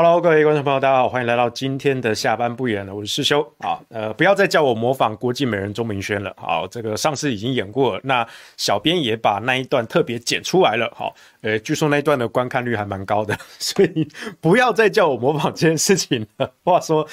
？Hello，各位观众朋友，大家好，欢迎来到今天的下班不演了，我是师兄啊，呃，不要再叫我模仿国际美人钟明轩了，好，这个上次已经演过了，那小编也把那一段特别剪出来了，好，呃，据说那一段的观看率还蛮高的，所以不要再叫我模仿这件事情了。话说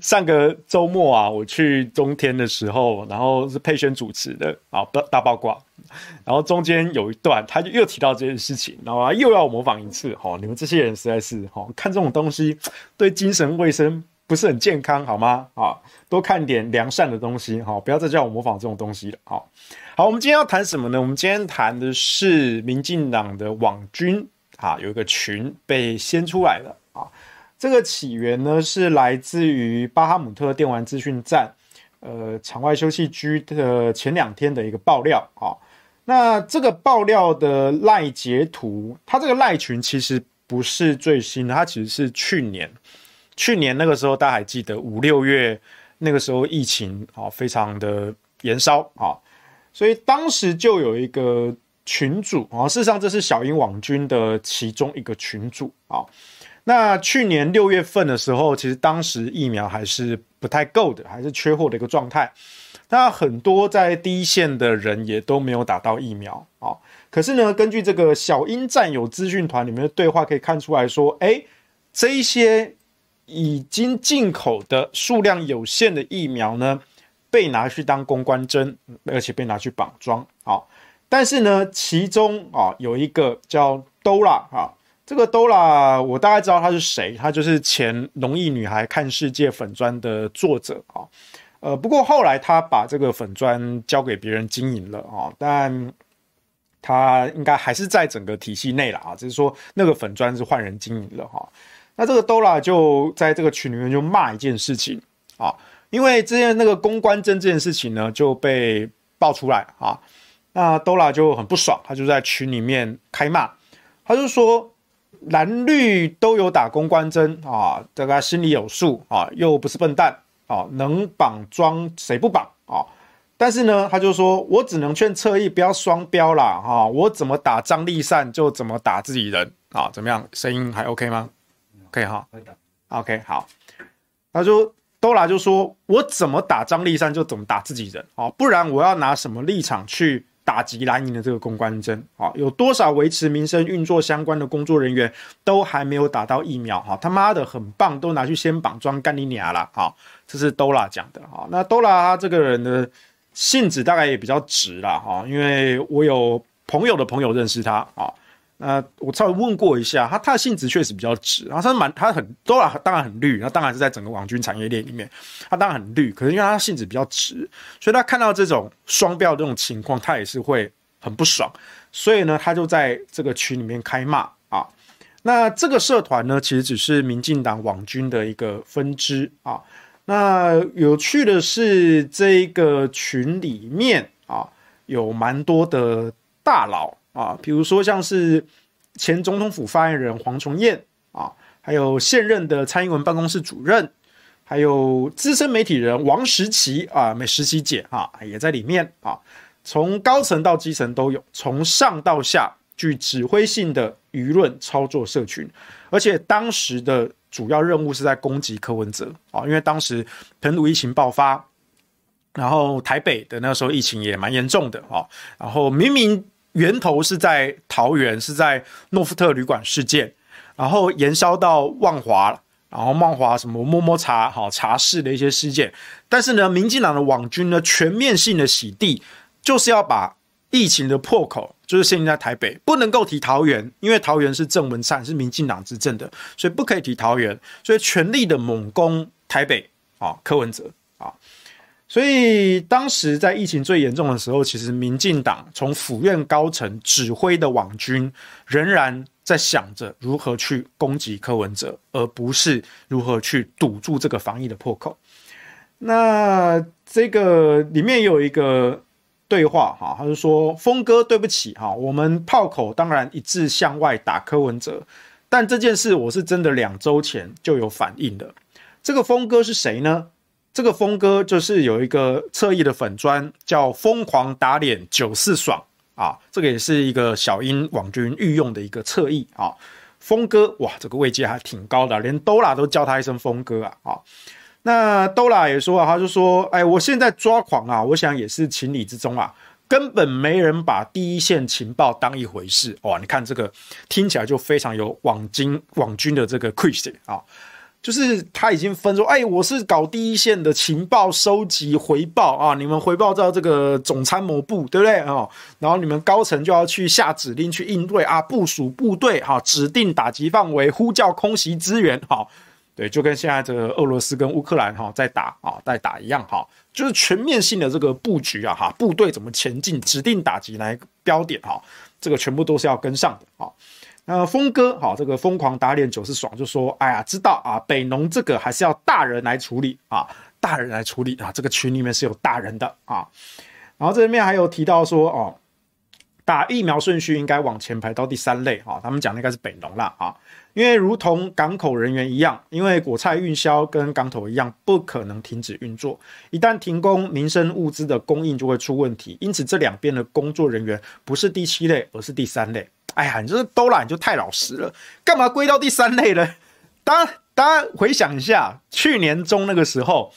上个周末啊，我去中天的时候，然后是佩轩主持的啊，大八卦。然后中间有一段，他就又提到这件事情，然后又要模仿一次。哦，你们这些人实在是，哦，看这种东西对精神卫生不是很健康，好吗？啊，多看点良善的东西，好，不要再叫我模仿这种东西了。好，好，我们今天要谈什么呢？我们今天谈的是民进党的网军啊，有一个群被掀出来了啊。这个起源呢是来自于巴哈姆特电玩资讯站，呃，场外休息区的前两天的一个爆料啊。那这个爆料的赖截图，它这个赖群其实不是最新的，它其实是去年，去年那个时候大家还记得五六月那个时候疫情啊非常的延烧啊，所以当时就有一个群主啊，事实上这是小英网军的其中一个群主啊。那去年六月份的时候，其实当时疫苗还是不太够的，还是缺货的一个状态。那很多在第一线的人也都没有打到疫苗啊。可是呢，根据这个小英战友资讯团里面的对话可以看出来说，哎，这一些已经进口的数量有限的疫苗呢，被拿去当公关针，而且被拿去绑桩啊。但是呢，其中啊有一个叫 Dora 啊，这个 Dora 我大概知道他是谁，他就是前农艺女孩看世界粉专的作者啊。呃，不过后来他把这个粉砖交给别人经营了啊，但他应该还是在整个体系内了啊，只是说那个粉砖是换人经营了哈。那这个 Dora 就在这个群里面就骂一件事情啊，因为之前那个公关针这件事情呢就被爆出来啊，那 Dora 就很不爽，他就在群里面开骂，他就说蓝绿都有打公关针啊，大家心里有数啊，又不是笨蛋。啊，能绑装谁不绑啊？但是呢，他就说我只能劝侧翼不要双标啦。哈！我怎么打张丽善就怎么打自己人啊？怎么样？声音还 OK 吗？OK 哈，OK 好。他说都来就说我怎么打张丽善就怎么打自己人啊？不然我要拿什么立场去？打击蓝营的这个公关针啊，有多少维持民生运作相关的工作人员都还没有打到疫苗哈？他妈的很棒，都拿去先绑装干你娘了啊！这是 Dora 讲的哈。那 Dora 他这个人的性子大概也比较直啦哈，因为我有朋友的朋友认识他啊。呃，我稍微问过一下，他他的性子确实比较直，然后他蛮他很多啊，当然很绿，那当然是在整个网军产业链里面，他当然很绿，可是因为他性子比较直，所以他看到这种双标这种情况，他也是会很不爽，所以呢，他就在这个群里面开骂啊。那这个社团呢，其实只是民进党网军的一个分支啊。那有趣的是，这个群里面啊，有蛮多的大佬。啊，比如说像是前总统府发言人黄崇彦啊，还有现任的蔡英文办公室主任，还有资深媒体人王时齐啊，美时齐姐啊也在里面啊，从高层到基层都有，从上到下具指挥性的舆论操作社群，而且当时的主要任务是在攻击柯文哲啊，因为当时澎湖疫情爆发，然后台北的那个时候疫情也蛮严重的啊，然后明明。源头是在桃园，是在诺富特旅馆事件，然后延烧到万华，然后万华什么摸摸茶好茶室的一些事件。但是呢，民进党的网军呢，全面性的洗地，就是要把疫情的破口就是现在台北，不能够提桃园，因为桃园是郑文灿是民进党执政的，所以不可以提桃园，所以全力的猛攻台北啊，柯文哲啊。所以当时在疫情最严重的时候，其实民进党从府院高层指挥的网军，仍然在想着如何去攻击柯文哲，而不是如何去堵住这个防疫的破口。那这个里面有一个对话哈，他就说：“峰哥，对不起哈，我们炮口当然一致向外打柯文哲，但这件事我是真的两周前就有反应的。这个峰哥是谁呢？”这个峰哥就是有一个侧翼的粉专叫“疯狂打脸九四爽”啊，这个也是一个小英网军御用的一个侧翼啊。峰哥哇，这个位阶还挺高的，连 Dora 都叫他一声峰哥啊啊。那 Dora 也说啊，他就说，哎，我现在抓狂啊，我想也是情理之中啊，根本没人把第一线情报当一回事哇。你看这个听起来就非常有网军网军的这个 Chris 啊。就是他已经分说，哎，我是搞第一线的情报收集回报啊，你们回报到这个总参谋部，对不对啊？然后你们高层就要去下指令去应对啊，部署部队哈，指定打击范围，呼叫空袭支援哈，对，就跟现在这个俄罗斯跟乌克兰哈在打啊，在打一样哈，就是全面性的这个布局啊哈，部队怎么前进，指定打击来标点哈，这个全部都是要跟上的啊。那峰哥，好，这个疯狂打脸九是爽，就说，哎呀，知道啊，北农这个还是要大人来处理啊，大人来处理啊，这个群里面是有大人的啊。然后这里面还有提到说，哦，打疫苗顺序应该往前排到第三类啊，他们讲的应该是北农啦啊，因为如同港口人员一样，因为果菜运销跟港口一样，不可能停止运作，一旦停工，民生物资的供应就会出问题，因此这两边的工作人员不是第七类，而是第三类。哎呀，你这都懒，就太老实了，干嘛归到第三类呢？当大家回想一下，去年中那个时候，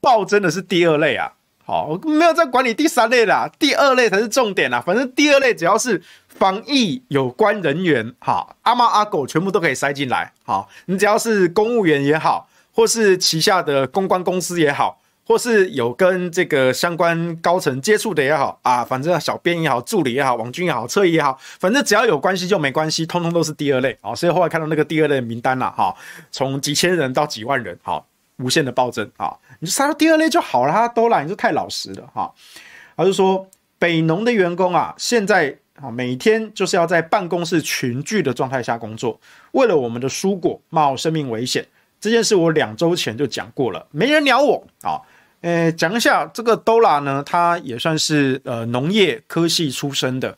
暴增的是第二类啊。好，没有在管理第三类啦，第二类才是重点啦。反正第二类只要是防疫有关人员，哈，阿猫阿狗全部都可以塞进来。好，你只要是公务员也好，或是旗下的公关公司也好。或是有跟这个相关高层接触的也好啊，反正小编也好，助理也好，网军也好，车也好，反正只要有关系就没关系，通通都是第二类啊。所以后来看到那个第二类名单了哈，从几千人到几万人，好，无限的暴增啊，你就杀到第二类就好了，他都来，你就太老实了哈。他就说北农的员工啊，现在啊每天就是要在办公室群聚的状态下工作，为了我们的蔬果冒生命危险，这件事我两周前就讲过了，没人鸟我啊。呃，讲一下这个 Dora 呢，他也算是呃农业科系出身的。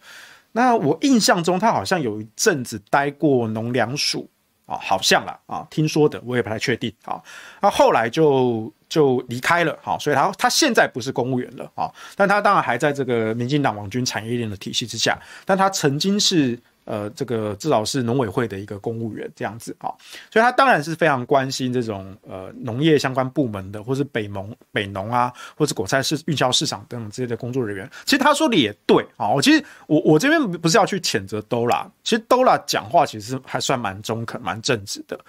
那我印象中，他好像有一阵子待过农粮署啊，好像啦啊，听说的，我也不太确定啊。那后来就就离开了，好，所以他他现在不是公务员了啊，但他当然还在这个民进党网军产业链的体系之下，但他曾经是。呃，这个至少是农委会的一个公务员这样子啊，所以他当然是非常关心这种呃农业相关部门的，或是北农北农啊，或是果菜市运销市场等等这些的工作人员。其实他说的也对啊，我其实我我这边不是要去谴责 Dora，其实 Dora 讲话其实还算蛮中肯、蛮正直的。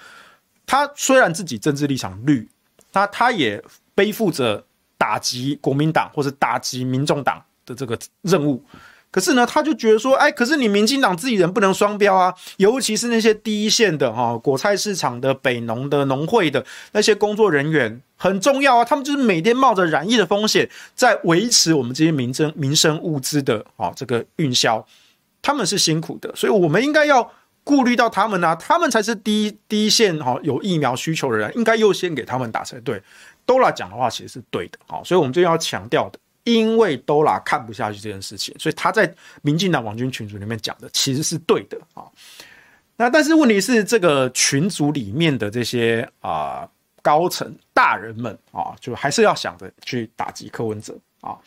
他虽然自己政治立场绿，他他也背负着打击国民党或是打击民众党的这个任务。可是呢，他就觉得说，哎，可是你民进党自己人不能双标啊，尤其是那些第一线的哈，果菜市场的、北农的、农会的那些工作人员很重要啊，他们就是每天冒着染疫的风险，在维持我们这些民生民生物资的啊这个运销，他们是辛苦的，所以我们应该要顾虑到他们啊，他们才是第一第一线哈，有疫苗需求的人，应该优先给他们打才对。Dora 讲的话其实是对的啊，所以我们就要强调的。因为 Dora 看不下去这件事情，所以他在民进党网军群组里面讲的其实是对的啊。那但是问题是，这个群组里面的这些啊高层大人们啊，就还是要想着去打击柯文哲啊。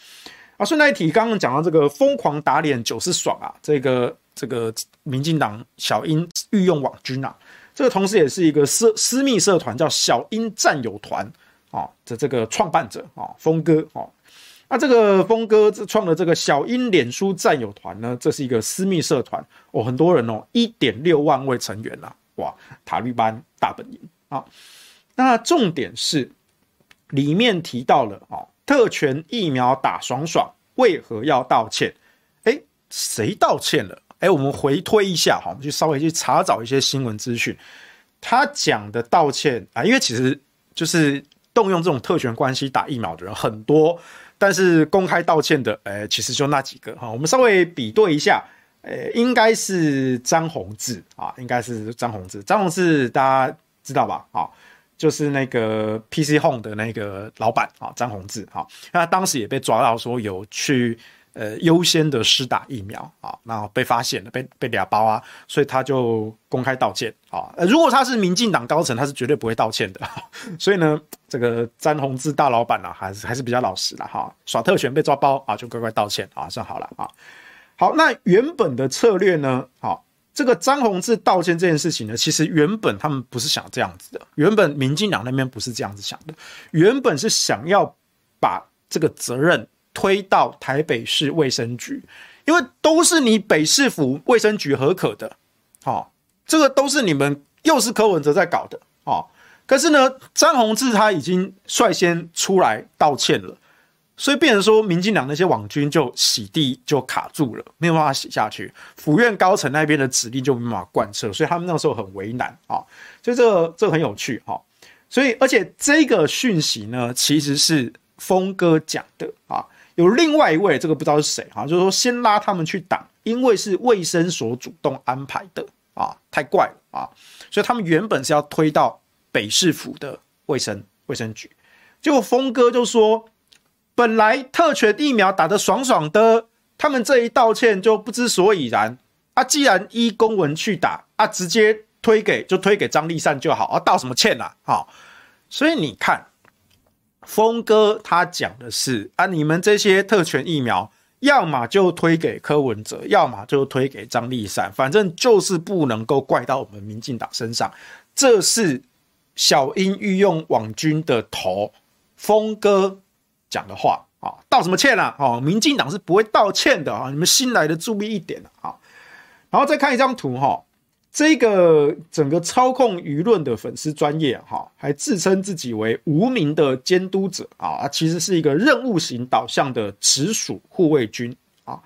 啊，顺带一提，刚刚讲到这个疯狂打脸九是爽啊，这个这个民进党小英御用网军啊，这个同时也是一个私私密社团叫小英战友团啊的这个创办者啊，峰哥啊。那这个峰哥创的这个小英脸书战友团呢，这是一个私密社团哦，很多人哦，一点六万位成员呐、啊，哇，塔利班大本营啊。那重点是里面提到了啊，特权疫苗打爽爽，为何要道歉？诶、谁道歉了？哎，我们回推一下哈，我们去稍微去查找一些新闻资讯。他讲的道歉啊，因为其实就是动用这种特权关系打疫苗的人很多，但是公开道歉的，哎，其实就那几个哈。我们稍微比对一下，呃，应该是张宏志啊，应该是张宏志。张宏志大家知道吧？啊，就是那个 PC Home 的那个老板啊，张宏志啊。那当时也被抓到说有去。呃，优先的施打疫苗啊，然后被发现了，被被俩包啊，所以他就公开道歉啊。如果他是民进党高层，他是绝对不会道歉的。所以呢，这个詹宏志大老板呢，还是还是比较老实的哈，耍特权被抓包啊，就乖乖道歉啊，算好了啊。好，那原本的策略呢？好，这个张宏志道歉这件事情呢，其实原本他们不是想这样子的，原本民进党那边不是这样子想的，原本是想要把这个责任。推到台北市卫生局，因为都是你北市府卫生局核可的，好，这个都是你们又是柯文哲在搞的，好，可是呢，张宏志他已经率先出来道歉了，所以变成说，民进党那些网军就洗地就卡住了，没有办法洗下去，府院高层那边的指令就没办法贯彻，所以他们那个时候很为难啊，所以这个这个很有趣哈，所以而且这个讯息呢，其实是峰哥讲的啊。有另外一位，这个不知道是谁哈，就是说先拉他们去挡，因为是卫生所主动安排的啊，太怪了啊，所以他们原本是要推到北市府的卫生卫生局，结果峰哥就说，本来特权疫苗打得爽爽的，他们这一道歉就不知所以然啊，既然依公文去打啊，直接推给就推给张丽善就好啊，道什么歉啊？好，所以你看。峰哥他讲的是啊，你们这些特权疫苗，要么就推给柯文哲，要么就推给张丽善，反正就是不能够怪到我们民进党身上。这是小英御用网军的头，峰哥讲的话啊，道什么歉啊？哦，民进党是不会道歉的啊，你们新来的注意一点啊。然后再看一张图哈。这个整个操控舆论的粉丝专业哈，还自称自己为无名的监督者啊，其实是一个任务型导向的直属护卫军啊。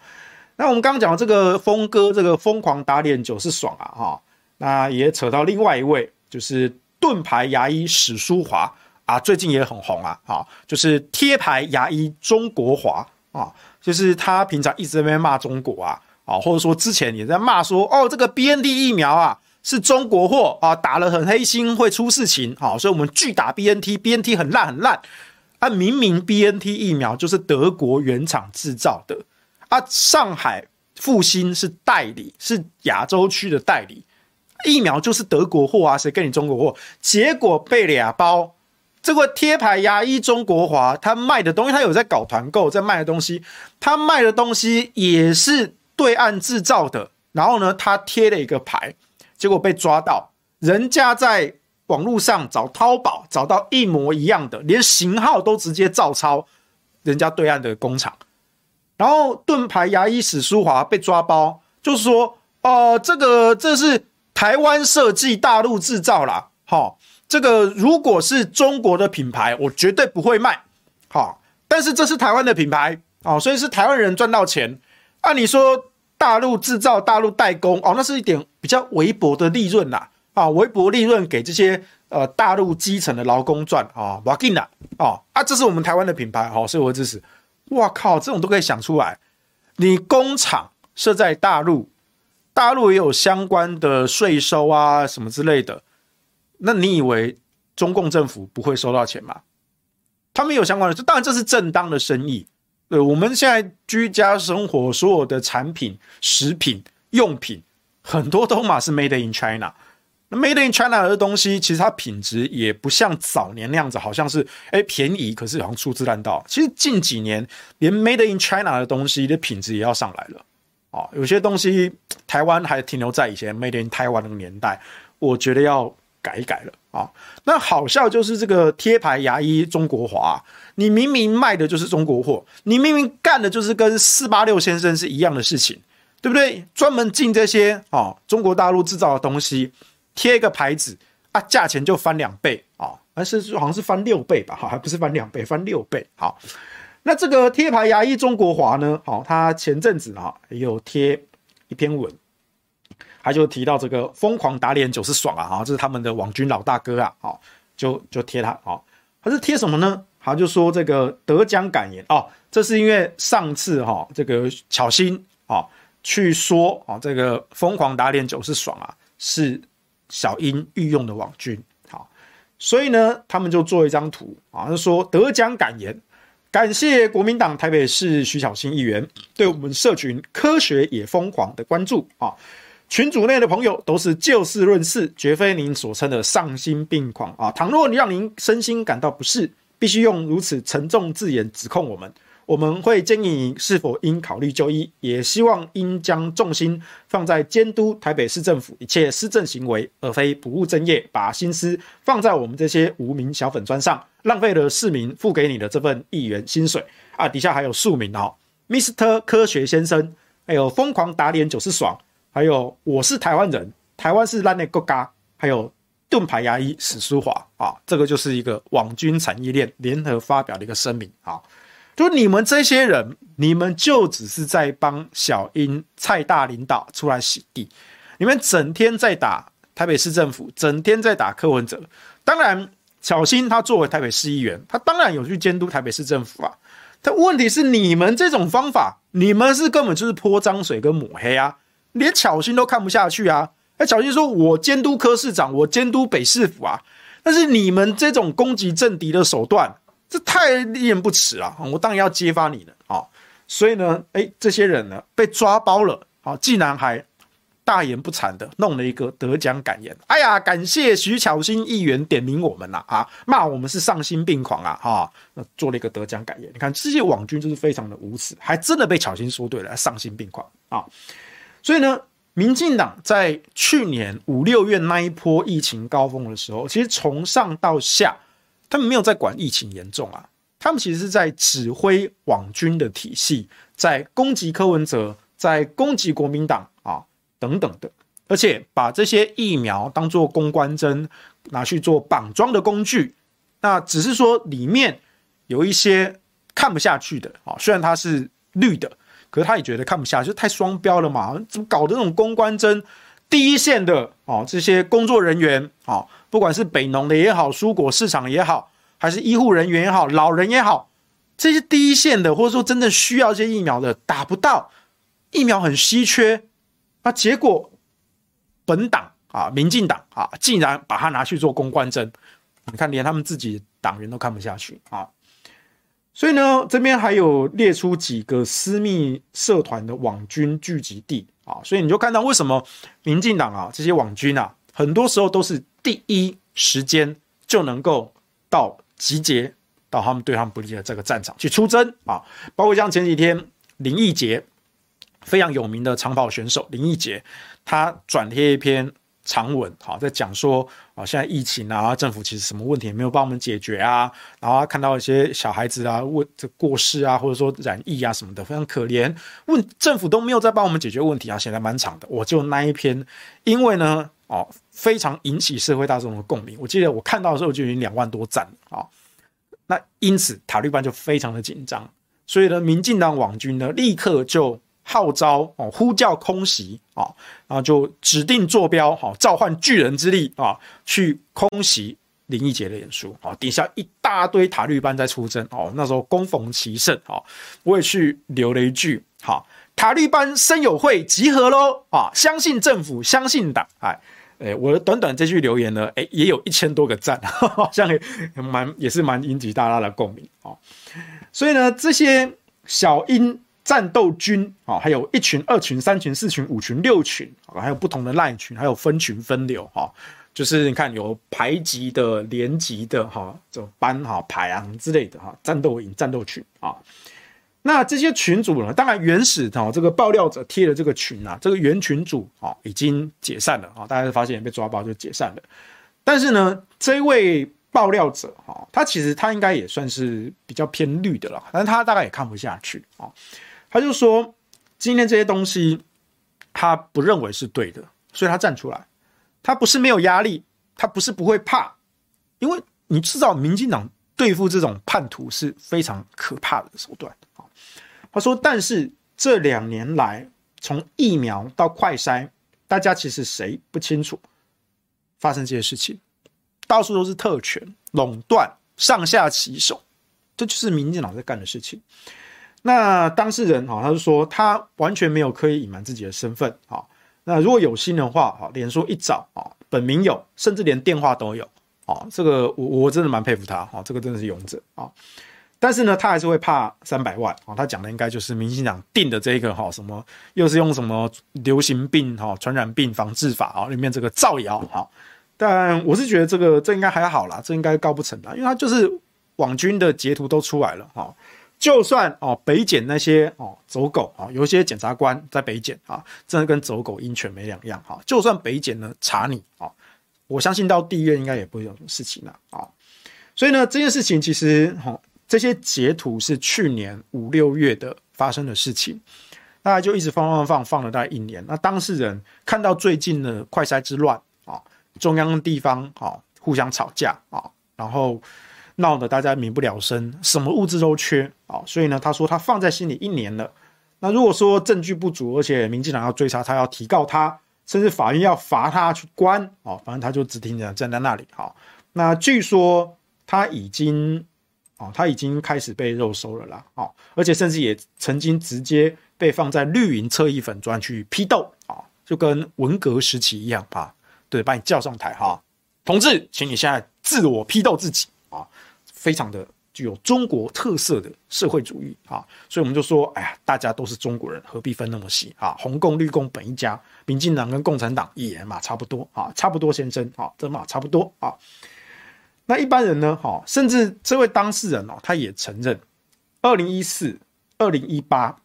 那我们刚刚讲的这个峰哥，这个疯狂打脸九是爽啊哈，那也扯到另外一位，就是盾牌牙医史书华啊，最近也很红啊，哈，就是贴牌牙医中国华啊，就是他平常一直在那边骂中国啊。啊，或者说之前也在骂说，哦，这个 BNT 疫苗啊是中国货啊，打了很黑心，会出事情。好，所以我们拒打 BNT，BNT 很烂很烂。啊，明明 BNT 疫苗就是德国原厂制造的，啊，上海复星是代理，是亚洲区的代理，疫苗就是德国货啊，谁跟你中国货？结果被俩包，这个贴牌牙医中国华，他卖的东西，他有在搞团购，在卖的东西，他卖的东西也是。对岸制造的，然后呢，他贴了一个牌，结果被抓到，人家在网络上找淘宝找到一模一样的，连型号都直接照抄人家对岸的工厂，然后盾牌牙医史书华被抓包，就说，哦、呃，这个这是台湾设计，大陆制造啦。好、这个如果是中国的品牌，我绝对不会卖，好、但是这是台湾的品牌，哦，所以是台湾人赚到钱。按理说大陆制造、大陆代工哦，那是一点比较微薄的利润啦，啊，微薄利润给这些呃大陆基层的劳工赚啊，不要紧啦，哦啊，这是我们台湾的品牌，好，所以我支持。哇靠，这种都可以想出来，你工厂设在大陆，大陆也有相关的税收啊什么之类的，那你以为中共政府不会收到钱吗？他们有相关的，当然这是正当的生意。对，我们现在居家生活所有的产品、食品、用品，很多都嘛是 Made in China。那 Made in China 的东西，其实它品质也不像早年那样子，好像是哎便宜，可是好像粗制滥造。其实近几年，连 Made in China 的东西的品质也要上来了。啊，有些东西台湾还停留在以前 Made in Taiwan 那个年代，我觉得要改一改了啊。那好笑就是这个贴牌牙医中国华。你明明卖的就是中国货，你明明干的就是跟四八六先生是一样的事情，对不对？专门进这些哦，中国大陆制造的东西，贴一个牌子啊，价钱就翻两倍啊，还是好像是翻六倍吧？哈，还不是翻两倍，翻六倍。好，那这个贴牌牙医中国华呢，好，他前阵子啊有贴一篇文，他就提到这个疯狂打脸就是爽啊，哈，这是他们的网军老大哥啊，好，就就贴他，好，他是贴什么呢？他就说这个得奖感言哦，这是因为上次哈这个巧心啊去说啊这个疯狂打脸就是爽啊，是小英御用的网军，好，所以呢他们就做一张图啊，就说得奖感言，感谢国民党台北市徐小新议员对我们社群科学也疯狂的关注啊，群组内的朋友都是就事论事，绝非您所称的丧心病狂啊，倘若让您身心感到不适。必须用如此沉重字眼指控我们，我们会建议你是否应考虑就医，也希望应将重心放在监督台北市政府一切施政行为，而非不务正业，把心思放在我们这些无名小粉砖上，浪费了市民付给你的这份议员薪水啊！底下还有署名哦，Mr. 科学先生，还有疯狂打脸就是爽，还有我是台湾人，台湾是烂的国家，还有。盾牌牙医史书华啊，这个就是一个网军产业链联合发表的一个声明啊，就你们这些人，你们就只是在帮小英蔡大领导出来洗地，你们整天在打台北市政府，整天在打柯文哲。当然，巧芯他作为台北市议员，他当然有去监督台北市政府啊。但问题是，你们这种方法，你们是根本就是泼脏水跟抹黑啊，连巧心都看不下去啊。哎，巧心说：“我监督科市长，我监督北市府啊。但是你们这种攻击政敌的手段，这太令人不齿了。我当然要揭发你了啊！所以呢，哎，这些人呢被抓包了啊，竟然还大言不惭的弄了一个得奖感言。哎呀，感谢徐巧心议员点名我们呐啊，骂我们是丧心病狂啊！哈，做了一个得奖感言。你看这些网军就是非常的无耻，还真的被巧心说对了，丧心病狂啊！所以呢。民进党在去年五六月那一波疫情高峰的时候，其实从上到下，他们没有在管疫情严重啊，他们其实是在指挥网军的体系，在攻击柯文哲，在攻击国民党啊等等的，而且把这些疫苗当做公关针拿去做绑桩的工具。那只是说里面有一些看不下去的啊，虽然它是绿的。可是他也觉得看不下去，就太双标了嘛？怎么搞的这种公关针？第一线的哦，这些工作人员啊，不管是北农的也好，蔬果市场也好，还是医护人员也好，老人也好，这些第一线的，或者说真正需要这些疫苗的，打不到疫苗很稀缺，那结果本党啊，民进党啊，竟然把它拿去做公关针，你看连他们自己党员都看不下去啊。所以呢，这边还有列出几个私密社团的网军聚集地啊，所以你就看到为什么民进党啊这些网军啊，很多时候都是第一时间就能够到集结到他们对他们不利的这个战场去出征啊，包括像前几天林义杰非常有名的长跑选手林义杰，他转贴一篇。长文好，在讲说啊，现在疫情啊，政府其实什么问题也没有帮我们解决啊，然后看到一些小孩子啊，问这过世啊，或者说染疫啊什么的，非常可怜，问政府都没有在帮我们解决问题啊，写得蛮长的。我就那一篇，因为呢，哦，非常引起社会大众的共鸣。我记得我看到的时候就已经两万多赞啊，那因此塔利班就非常的紧张，所以呢，民进党网军呢，立刻就。号召哦，呼叫空袭啊，然后就指定坐标好，召唤巨人之力啊，去空袭林毅杰的演说啊，底下一大堆塔绿班在出征哦，那时候恭逢其盛啊，我也去留了一句哈，塔绿班生友会集合喽啊，相信政府，相信党，哎哎，我的短短这句留言呢，哎，也有一千多个赞，好像也蛮也是蛮引起大家的共鸣啊，所以呢，这些小英。战斗军啊，还有一群、二群、三群、四群、五群、六群，还有不同的赖群，还有分群分流哈，就是你看有排级的、连级的哈，这种班哈、排行之类的哈，战斗营、战斗群啊。那这些群组呢，当然原始的这个爆料者贴的这个群啊，这个原群组啊已经解散了啊，大家发现被抓包就解散了。但是呢，这位爆料者哈，他其实他应该也算是比较偏绿的了，但是他大概也看不下去啊。他就说，今天这些东西他不认为是对的，所以他站出来。他不是没有压力，他不是不会怕，因为你知道，民进党对付这种叛徒是非常可怕的手段啊。他说，但是这两年来，从疫苗到快筛，大家其实谁不清楚发生这些事情？到处都是特权垄断、上下其手，这就是民进党在干的事情。那当事人哈，他就说他完全没有刻意隐瞒自己的身份啊。那如果有心的话，哈，脸书一找啊，本名有，甚至连电话都有啊。这个我我真的蛮佩服他哈，这个真的是勇者啊。但是呢，他还是会怕三百万啊。他讲的应该就是民进党定的这个哈，什么又是用什么流行病哈、传染病防治法啊里面这个造谣哈。但我是觉得这个这应该还好啦，这应该告不成啦，因为他就是网军的截图都出来了哈。就算哦，北检那些哦走狗啊，有一些检察官在北检啊，真的跟走狗鹰犬没两样哈。就算北检呢查你啊，我相信到地院应该也不会有什么事情了啊。所以呢，这件事情其实哈，这些截图是去年五六月的发生的事情，大家就一直放放放放了大概一年。那当事人看到最近的快筛之乱啊，中央地方啊互相吵架啊，然后。闹得大家民不聊生，什么物资都缺啊，所以呢，他说他放在心里一年了。那如果说证据不足，而且民进党要追查他，要提告他，甚至法院要罚他去关啊，反正他就只听着站在那里。好，那据说他已经啊，他已经开始被肉收了啦，啊，而且甚至也曾经直接被放在绿营侧翼粉专去批斗啊，就跟文革时期一样啊，对，把你叫上台哈，同志，请你现在自我批斗自己啊。非常的具有中国特色的社会主义啊，所以我们就说，哎呀，大家都是中国人，何必分那么细啊？红共绿共本一家，民进党跟共产党也嘛差不多啊，差不多先生啊，这嘛差不多啊。那一般人呢？哈，甚至这位当事人哦，他也承认，二零一四、二零一八，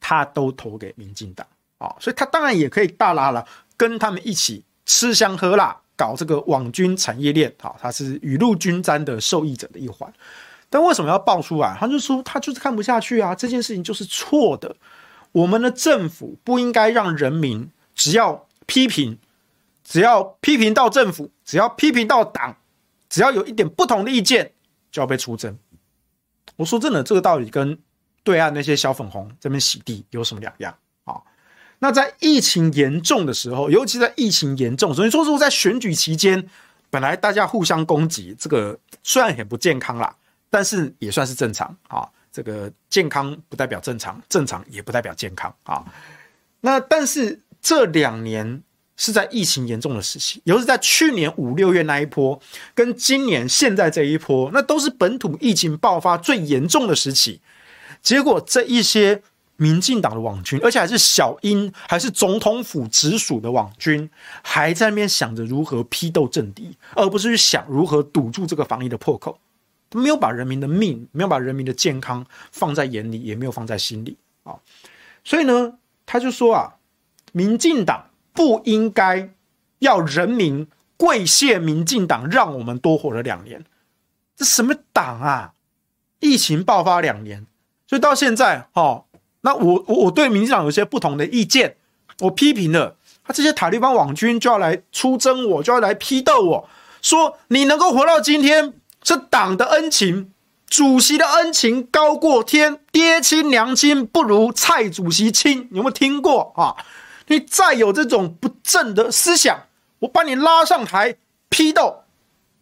他都投给民进党啊，所以他当然也可以大喇喇跟他们一起吃香喝辣。搞这个网军产业链，好，他是雨露均沾的受益者的一环，但为什么要爆出来？他就说他就是看不下去啊，这件事情就是错的。我们的政府不应该让人民只要批评，只要批评到政府，只要批评到党，只要有一点不同的意见就要被出征。我说真的，这个道理跟对岸那些小粉红这边洗地有什么两样啊？那在疫情严重的时候，尤其在疫情严重，所以说是在选举期间，本来大家互相攻击，这个虽然很不健康啦，但是也算是正常啊。这个健康不代表正常，正常也不代表健康啊。那但是这两年是在疫情严重的时期，尤其在去年五六月那一波，跟今年现在这一波，那都是本土疫情爆发最严重的时期。结果这一些。民进党的网军，而且还是小英，还是总统府直属的网军，还在那边想着如何批斗政敌，而不是去想如何堵住这个防疫的破口。没有把人民的命，没有把人民的健康放在眼里，也没有放在心里啊。所以呢，他就说啊，民进党不应该要人民跪谢民进党，让我们多活了两年。这什么党啊？疫情爆发两年，所以到现在，哦。那我我我对民进党有些不同的意见，我批评了他这些塔利班网军就要来出征我，就要来批斗我，说你能够活到今天是党的恩情，主席的恩情高过天，爹亲娘亲不如蔡主席亲，你有没有听过啊？你再有这种不正的思想，我把你拉上台批斗，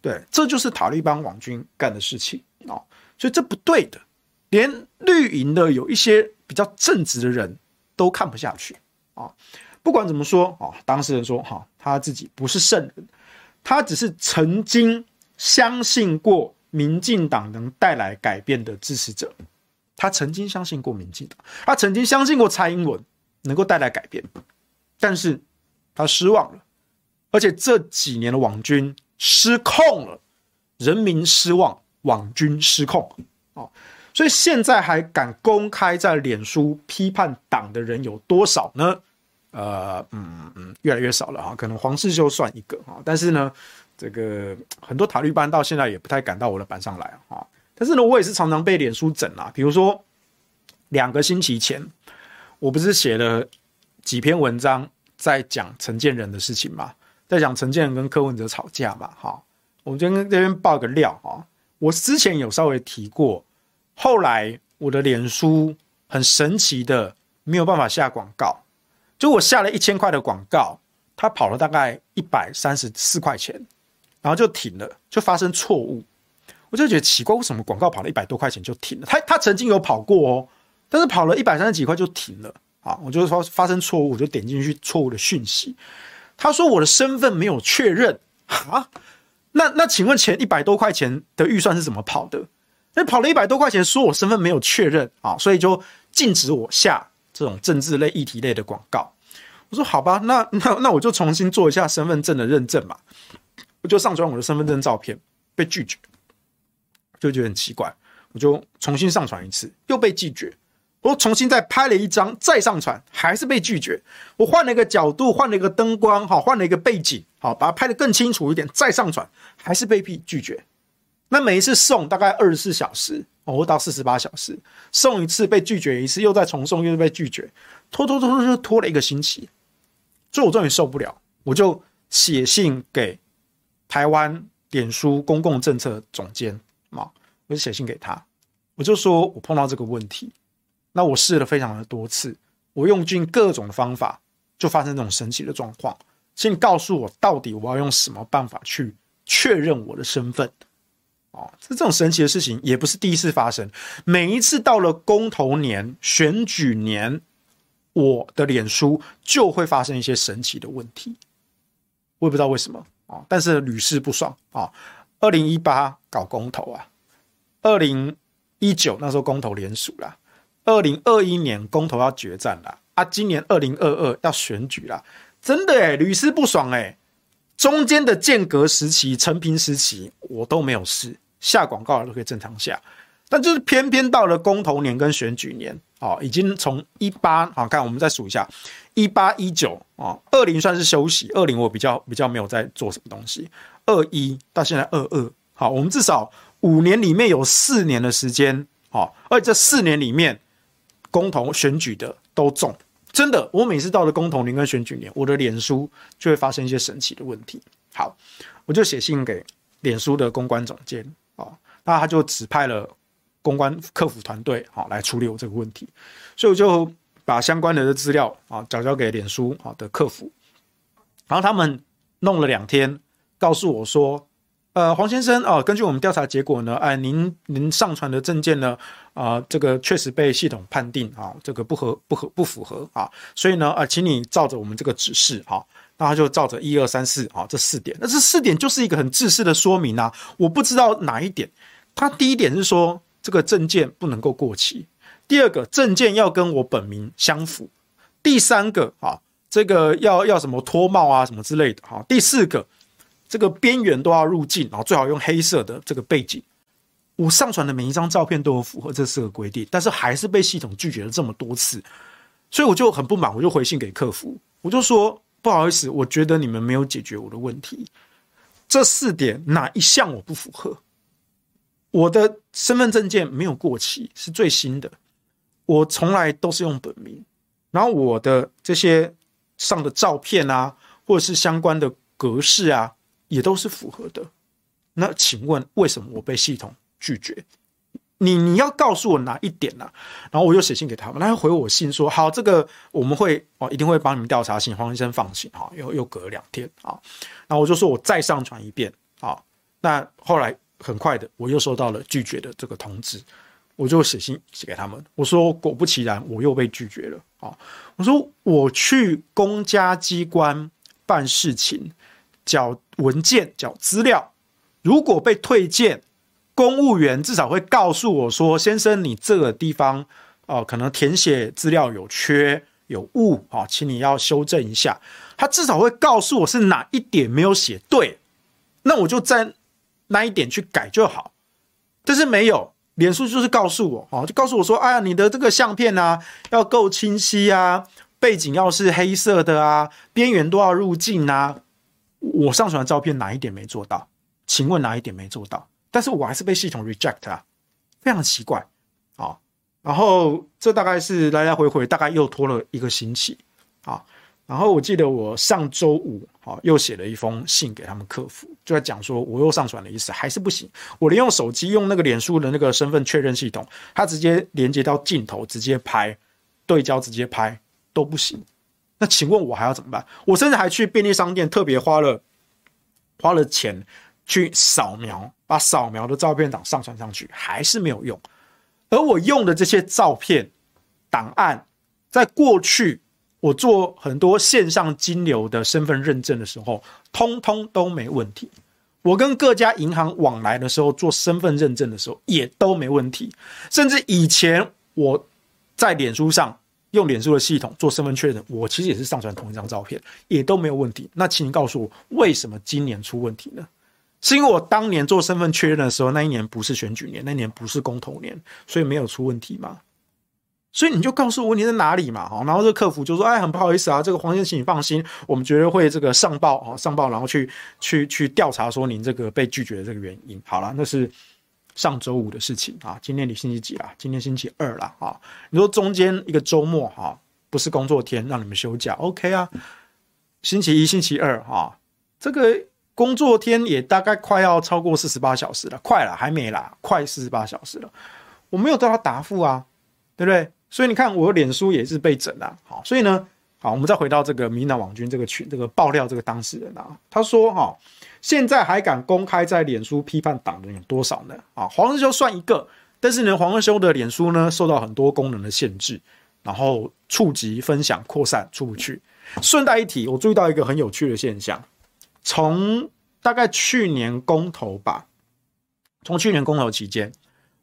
对，这就是塔利班网军干的事情啊，所以这不对的，连绿营的有一些。比较正直的人都看不下去啊！不管怎么说啊，当事人说哈，他自己不是圣人，他只是曾经相信过民进党能带来改变的支持者，他曾经相信过民进党，他曾经相信过蔡英文能够带来改变，但是他失望了，而且这几年的网军失控了，人民失望，网军失控啊！所以现在还敢公开在脸书批判党的人有多少呢？呃，嗯嗯，越来越少了哈。可能黄世修算一个哈，但是呢，这个很多塔绿班到现在也不太敢到我的板上来哈。但是呢，我也是常常被脸书整啊。比如说两个星期前，我不是写了几篇文章在讲陈建仁的事情嘛，在讲陈建仁跟柯文哲吵架嘛。哈，我们今天这边爆个料哈。我之前有稍微提过，后来我的脸书很神奇的没有办法下广告，就我下了一千块的广告，它跑了大概一百三十四块钱，然后就停了，就发生错误。我就觉得奇怪，为什么广告跑了一百多块钱就停了？它它曾经有跑过哦，但是跑了一百三十几块就停了啊！我就说发生错误，我就点进去错误的讯息。他说我的身份没有确认啊？那那请问前一百多块钱的预算是怎么跑的？那跑了一百多块钱，说我身份没有确认啊，所以就禁止我下这种政治类议题类的广告。我说好吧，那那那我就重新做一下身份证的认证嘛，我就上传我的身份证照片，被拒绝。就觉得很奇怪，我就重新上传一次，又被拒绝。我重新再拍了一张，再上传，还是被拒绝。我换了一个角度，换了一个灯光，好，换了一个背景，好，把它拍得更清楚一点，再上传，还是被拒绝。那每一次送大概二十四小时，哦，到四十八小时，送一次被拒绝一次，又再重送，又被拒绝，拖拖拖拖拖拖了一个星期。所以我终于受不了，我就写信给台湾脸书公共政策总监。嘛，我就写信给他，我就说我碰到这个问题，那我试了非常的多次，我用尽各种方法，就发生这种神奇的状况，请告诉我到底我要用什么办法去确认我的身份？哦，这这种神奇的事情也不是第一次发生，每一次到了公投年、选举年，我的脸书就会发生一些神奇的问题，我也不知道为什么啊，但是屡试不爽啊。二零一八搞公投啊，二零一九那时候公投连署啦，二零二一年公投要决战啦，啊，今年二零二二要选举啦，真的哎，屡试不爽哎，中间的间隔时期、承平时期我都没有事，下广告都可以正常下，但就是偏偏到了公投年跟选举年，哦，已经从一八好看，我们再数一下，一八一九啊，二零算是休息，二零我比较比较没有在做什么东西。二一到现在二二，好，我们至少五年里面有四年的时间，哦，而且这四年里面公投选举的都中，真的，我每次到了公投年跟选举年，我的脸书就会发生一些神奇的问题。好，我就写信给脸书的公关总监，那他就指派了公关客服团队，好，来处理我这个问题，所以我就把相关的资料啊交交给脸书啊的客服，然后他们弄了两天。告诉我说，呃，黄先生哦，根据我们调查结果呢，哎，您您上传的证件呢，啊、这个确实被系统判定啊，这个不合不合不符合啊，所以呢，啊，请你照着我们这个指示哈，那他就照着一二三四啊这四点，那这四点就是一个很制式的说明啊，我不知道哪一点，他第一点是说这个证件不能够过期，第二个证件要跟我本名相符，第三个啊，这个要要什么脱帽啊什么之类的哈，第四个。这个边缘都要入镜，然后最好用黑色的这个背景。我上传的每一张照片都有符合这四个规定，但是还是被系统拒绝了这么多次，所以我就很不满，我就回信给客服，我就说不好意思，我觉得你们没有解决我的问题。这四点哪一项我不符合？我的身份证件没有过期，是最新的，我从来都是用本名，然后我的这些上的照片啊，或者是相关的格式啊。也都是符合的，那请问为什么我被系统拒绝？你你要告诉我哪一点呢、啊？然后我又写信给他们，他回我信说好，这个我们会哦，一定会帮你们调查，请黄医生放心哈。又又隔了两天啊，然后我就说我再上传一遍啊。那后来很快的，我又收到了拒绝的这个通知，我就写信写给他们，我说果不其然，我又被拒绝了啊。我说我去公家机关办事情。缴文件、缴资料，如果被退件，公务员至少会告诉我说：“先生，你这个地方哦、可能填写资料有缺有误啊、哦，请你要修正一下。”他至少会告诉我是哪一点没有写对，那我就在那一点去改就好。但是没有，脸书就是告诉我哦，就告诉我说：“哎呀，你的这个相片啊，要够清晰啊，背景要是黑色的啊，边缘都要入镜啊。”我上传的照片哪一点没做到？请问哪一点没做到？但是我还是被系统 reject 啊，非常奇怪啊。然后这大概是来来回回，大概又拖了一个星期啊。然后我记得我上周五啊又写了一封信给他们客服，就在讲说我又上传了一次还是不行，我连用手机用那个脸书的那个身份确认系统，它直接连接到镜头直接拍对焦直接拍都不行。那请问我还要怎么办？我甚至还去便利商店特别花了花了钱去扫描，把扫描的照片档上传上去，还是没有用。而我用的这些照片档案，在过去。我做很多线上金流的身份认证的时候，通通都没问题。我跟各家银行往来的时候，做身份认证的时候也都没问题。甚至以前我在脸书上用脸书的系统做身份确认，我其实也是上传同一张照片，也都没有问题。那请你告诉我，为什么今年出问题呢？是因为我当年做身份确认的时候，那一年不是选举年，那一年不是公投年，所以没有出问题吗？所以你就告诉我问题在哪里嘛，哈，然后这个客服就说，哎，很不好意思啊，这个黄先生，请你放心，我们绝对会这个上报啊，上报，然后去去去调查说您这个被拒绝的这个原因。好了，那是上周五的事情啊，今天你星期几啦？今天星期二了啊。你说中间一个周末哈，不是工作天，让你们休假，OK 啊？星期一、星期二哈，这个工作天也大概快要超过四十八小时了，快了，还没啦，快四十八小时了，我没有得到答复啊，对不对？所以你看，我脸书也是被整了，好，所以呢，好，我们再回到这个民进党网军这个群，这个爆料这个当事人啊，他说哈，现在还敢公开在脸书批判党人有多少呢？啊，黄世修算一个，但是呢，黄世修的脸书呢受到很多功能的限制，然后触及、分享、扩散出不去。顺带一提，我注意到一个很有趣的现象，从大概去年公投吧，从去年公投期间，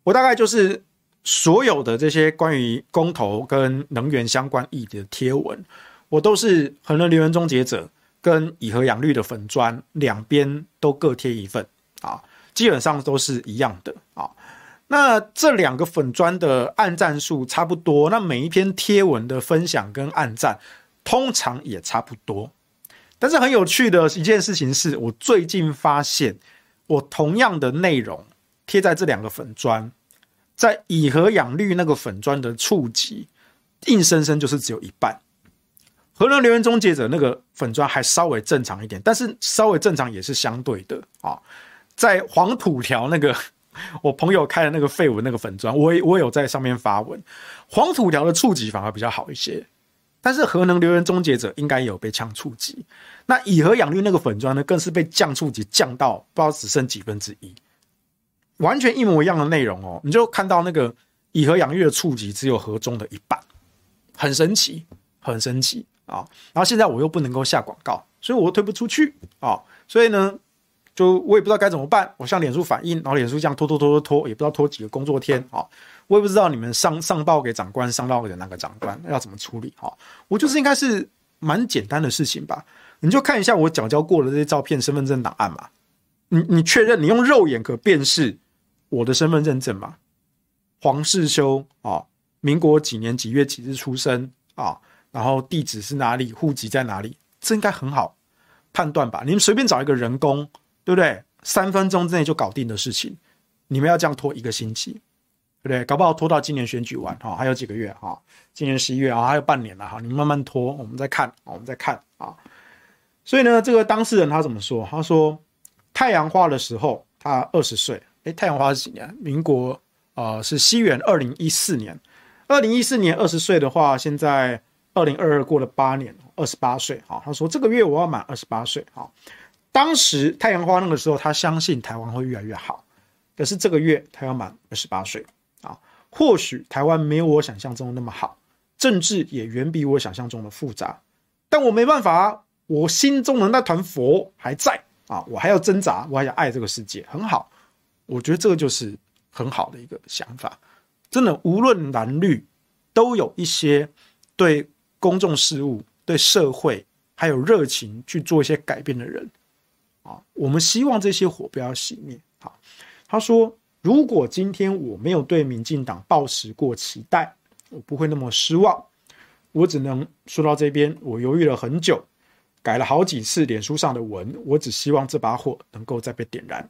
我大概就是。所有的这些关于公投跟能源相关议题的贴文，我都是核能留言终结者跟以和养绿的粉砖两边都各贴一份啊，基本上都是一样的啊。那这两个粉砖的按赞数差不多，那每一篇贴文的分享跟按赞通常也差不多。但是很有趣的一件事情是，我最近发现，我同样的内容贴在这两个粉砖。在以核养绿那个粉砖的触及，硬生生就是只有一半。核能留言终结者那个粉砖还稍微正常一点，但是稍微正常也是相对的啊。在黄土条那个 我朋友开的那个废文那个粉砖，我也我有在上面发文，黄土条的触及反而比较好一些。但是核能留言终结者应该有被呛触及，那以核养绿那个粉砖呢，更是被降触及降到不知道只剩几分之一。完全一模一样的内容哦，你就看到那个以和养月的触及只有核中的一半，很神奇，很神奇啊！然后现在我又不能够下广告，所以我又推不出去啊！所以呢，就我也不知道该怎么办。我向脸书反映，然后脸书这样拖拖拖拖拖，也不知道拖几个工作天啊！我也不知道你们上上报给长官，上报给哪个长官要怎么处理哈？我就是应该是蛮简单的事情吧？你就看一下我缴交过的这些照片、身份证档案嘛，你你确认你用肉眼可辨识。我的身份认证嘛，黄世修啊，民国几年几月几日出生啊，然后地址是哪里，户籍在哪里，这应该很好判断吧？你们随便找一个人工，对不对？三分钟之内就搞定的事情，你们要这样拖一个星期，对不对？搞不好拖到今年选举完哈，还有几个月哈，今年十一月啊，还有半年了哈，你们慢慢拖，我们再看，我们再看啊。所以呢，这个当事人他怎么说？他说太阳花的时候，他二十岁。哎，太阳花是几年？民国呃是西元二零一四年，二零一四年二十岁的话，现在二零二二过了八年，二十八岁。好，他说这个月我要满二十八岁。好，当时太阳花那个时候，他相信台湾会越来越好，可是这个月他要满二十八岁啊。或许台湾没有我想象中的那么好，政治也远比我想象中的复杂，但我没办法，我心中的那团佛还在啊，我还要挣扎，我还要爱这个世界，很好。我觉得这个就是很好的一个想法，真的，无论蓝绿，都有一些对公众事务、对社会还有热情去做一些改变的人啊。我们希望这些火不要熄灭。好，他说，如果今天我没有对民进党抱持过期待，我不会那么失望。我只能说到这边，我犹豫了很久，改了好几次脸书上的文，我只希望这把火能够再被点燃。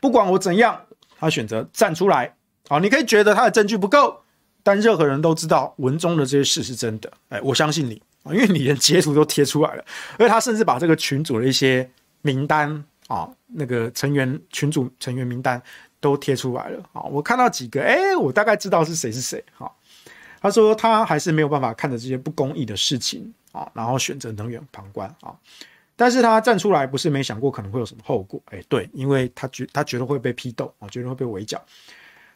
不管我怎样，他选择站出来。好，你可以觉得他的证据不够，但任何人都知道文中的这些事是真的。哎，我相信你，因为你连截图都贴出来了，而他甚至把这个群组的一些名单啊，那个成员群组成员名单都贴出来了啊。我看到几个，哎，我大概知道是谁是谁哈。他说他还是没有办法看着这些不公义的事情啊，然后选择冷眼旁观啊。但是他站出来不是没想过可能会有什么后果，哎，对，因为他觉他觉得会被批斗啊，觉得会被围剿。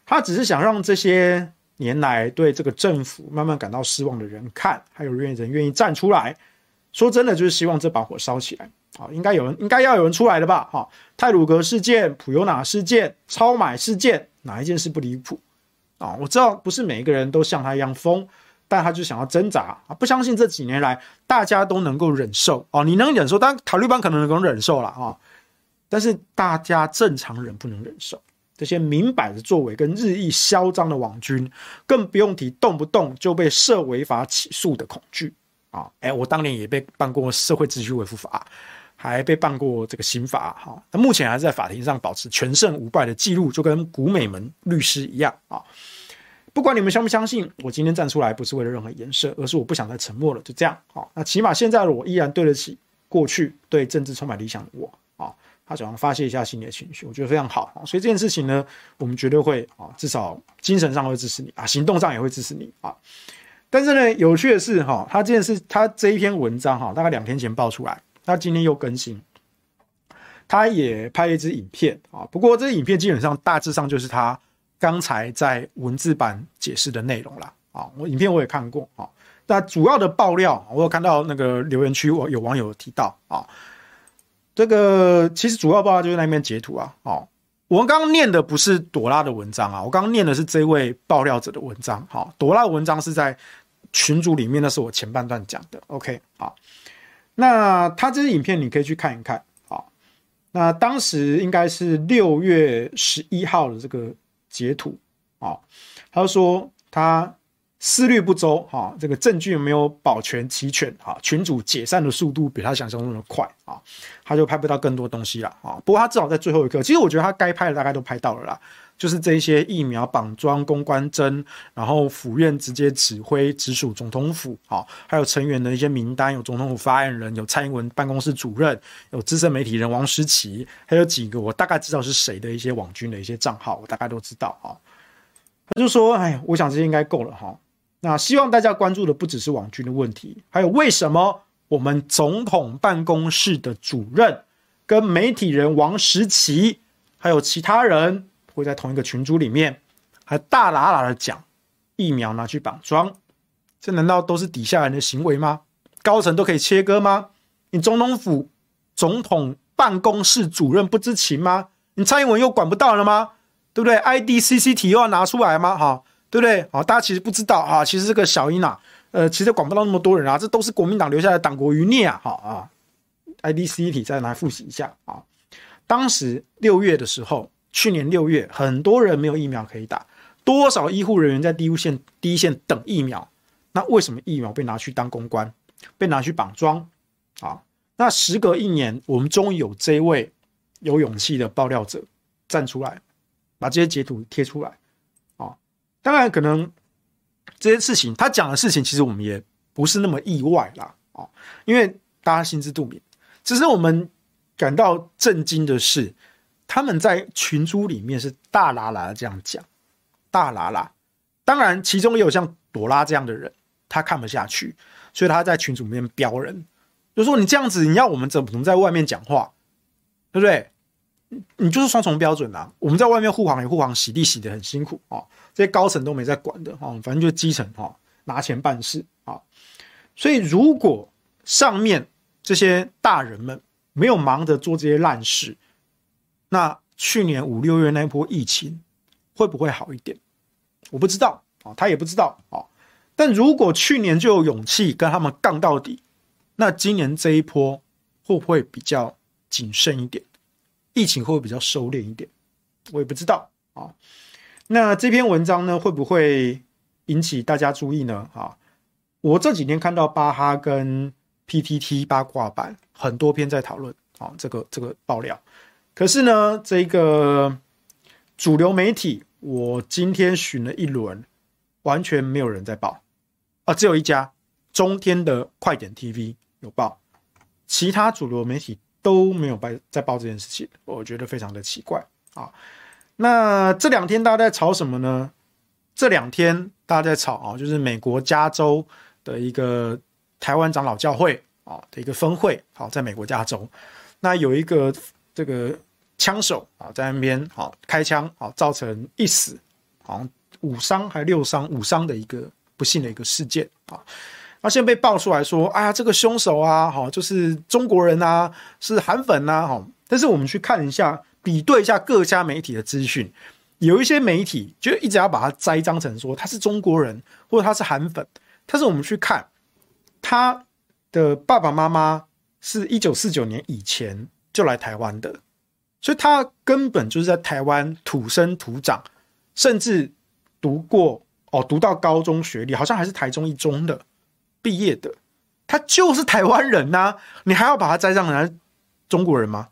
他只是想让这些年来对这个政府慢慢感到失望的人看，还有愿意人愿意站出来。说真的，就是希望这把火烧起来啊！应该有人，应该要有人出来的吧？哈，泰鲁格事件、普尤纳事件、超买事件，哪一件事不离谱啊？我知道不是每一个人都像他一样疯，但他就想要挣扎啊！不相信这几年来大家都能够忍受哦，你能忍受，但塔利班可能能够忍受了啊，但是大家正常人不能忍受。这些明摆的作为跟日益嚣张的网军，更不用提动不动就被设违法起诉的恐惧啊！哎，我当年也被办过社会秩序维护法，还被办过这个刑法哈。那目前还在法庭上保持全胜无败的记录，就跟古美门律师一样啊！不管你们相不相信，我今天站出来不是为了任何颜色，而是我不想再沉默了。就这样好，那起码现在的我依然对得起过去对政治充满理想的我啊！他想要发泄一下心里的情绪，我觉得非常好。所以这件事情呢，我们绝对会啊，至少精神上会支持你啊，行动上也会支持你啊。但是呢，有趣的是哈，他这件事，他这一篇文章哈，大概两天前爆出来，他今天又更新，他也拍了一支影片啊。不过这支影片基本上大致上就是他刚才在文字版解释的内容啦。啊。我影片我也看过啊，那主要的爆料，我有看到那个留言区，我有网友提到啊。这个其实主要报道就是那边截图啊，哦，我们刚刚念的不是朵拉的文章啊，我刚刚念的是这位爆料者的文章，好，朵拉的文章是在群组里面，那是我前半段讲的，OK，好，那他这支影片你可以去看一看，好，那当时应该是六月十一号的这个截图，啊，他说他。思虑不周，哈，这个证据没有保全齐全，啊，群主解散的速度比他想象中的快，啊，他就拍不到更多东西了，啊，不过他至少在最后一刻，其实我觉得他该拍的大概都拍到了啦，就是这些疫苗绑装、公关针，然后府院直接指挥直属总统府，好，还有成员的一些名单，有总统府发言人，有蔡英文办公室主任，有资深媒体人王石琪，还有几个我大概知道是谁的一些网军的一些账号，我大概都知道，啊，他就说，哎，我想这些应该够了，哈。那希望大家关注的不只是网军的问题，还有为什么我们总统办公室的主任跟媒体人王石琪，还有其他人会在同一个群组里面，还大喇喇的讲疫苗拿去绑桩，这难道都是底下人的行为吗？高层都可以切割吗？你总统府总统办公室主任不知情吗？你蔡英文又管不到了吗？对不对？IDCC 又要拿出来吗？哈。对不对？好，大家其实不知道啊，其实这个小英啊，呃，其实管不到那么多人啊，这都是国民党留下来的党国余孽啊，好啊，IDC 体再来复习一下啊。当时六月的时候，去年六月，很多人没有疫苗可以打，多少医护人员在第一线第一线等疫苗，那为什么疫苗被拿去当公关，被拿去绑桩啊？那时隔一年，我们终于有这位有勇气的爆料者站出来，把这些截图贴出来。啊当然，可能这些事情他讲的事情，其实我们也不是那么意外啦，啊，因为大家心知肚明。只是我们感到震惊的是，他们在群组里面是大喇喇这样讲，大喇喇。当然，其中也有像朵拉这样的人，他看不下去，所以他在群组里面飙人，就说你这样子，你要我们怎么能在外面讲话，对不对？你就是双重标准啦！我们在外面护航也护航，洗地洗得很辛苦啊，这些高层都没在管的啊，反正就是基层哈，拿钱办事啊。所以如果上面这些大人们没有忙着做这些烂事，那去年五六月那波疫情会不会好一点？我不知道啊，他也不知道啊。但如果去年就有勇气跟他们杠到底，那今年这一波会不会比较谨慎一点？疫情会不会比较收敛一点？我也不知道啊。那这篇文章呢，会不会引起大家注意呢？啊，我这几天看到巴哈跟 PTT 八卦版很多篇在讨论啊，这个这个爆料。可是呢，这个主流媒体，我今天寻了一轮，完全没有人在报啊，只有一家中天的快点 TV 有报，其他主流媒体都没有报在报这件事情，我觉得非常的奇怪啊。那这两天大家在吵什么呢？这两天大家在吵啊，就是美国加州的一个台湾长老教会啊的一个分会，好，在美国加州，那有一个这个枪手啊在那边好开枪啊，造成一死，好像五伤还六伤，五伤的一个不幸的一个事件啊。那现在被爆出来说，哎呀，这个凶手啊，好，就是中国人啊，是韩粉呐，好。但是我们去看一下，比对一下各家媒体的资讯，有一些媒体就一直要把它栽赃成说他是中国人或者他是韩粉。但是我们去看他的爸爸妈妈是一九四九年以前就来台湾的，所以他根本就是在台湾土生土长，甚至读过哦，读到高中学历，好像还是台中一中的。毕业的，他就是台湾人呐、你还要把他栽赃成中国人吗？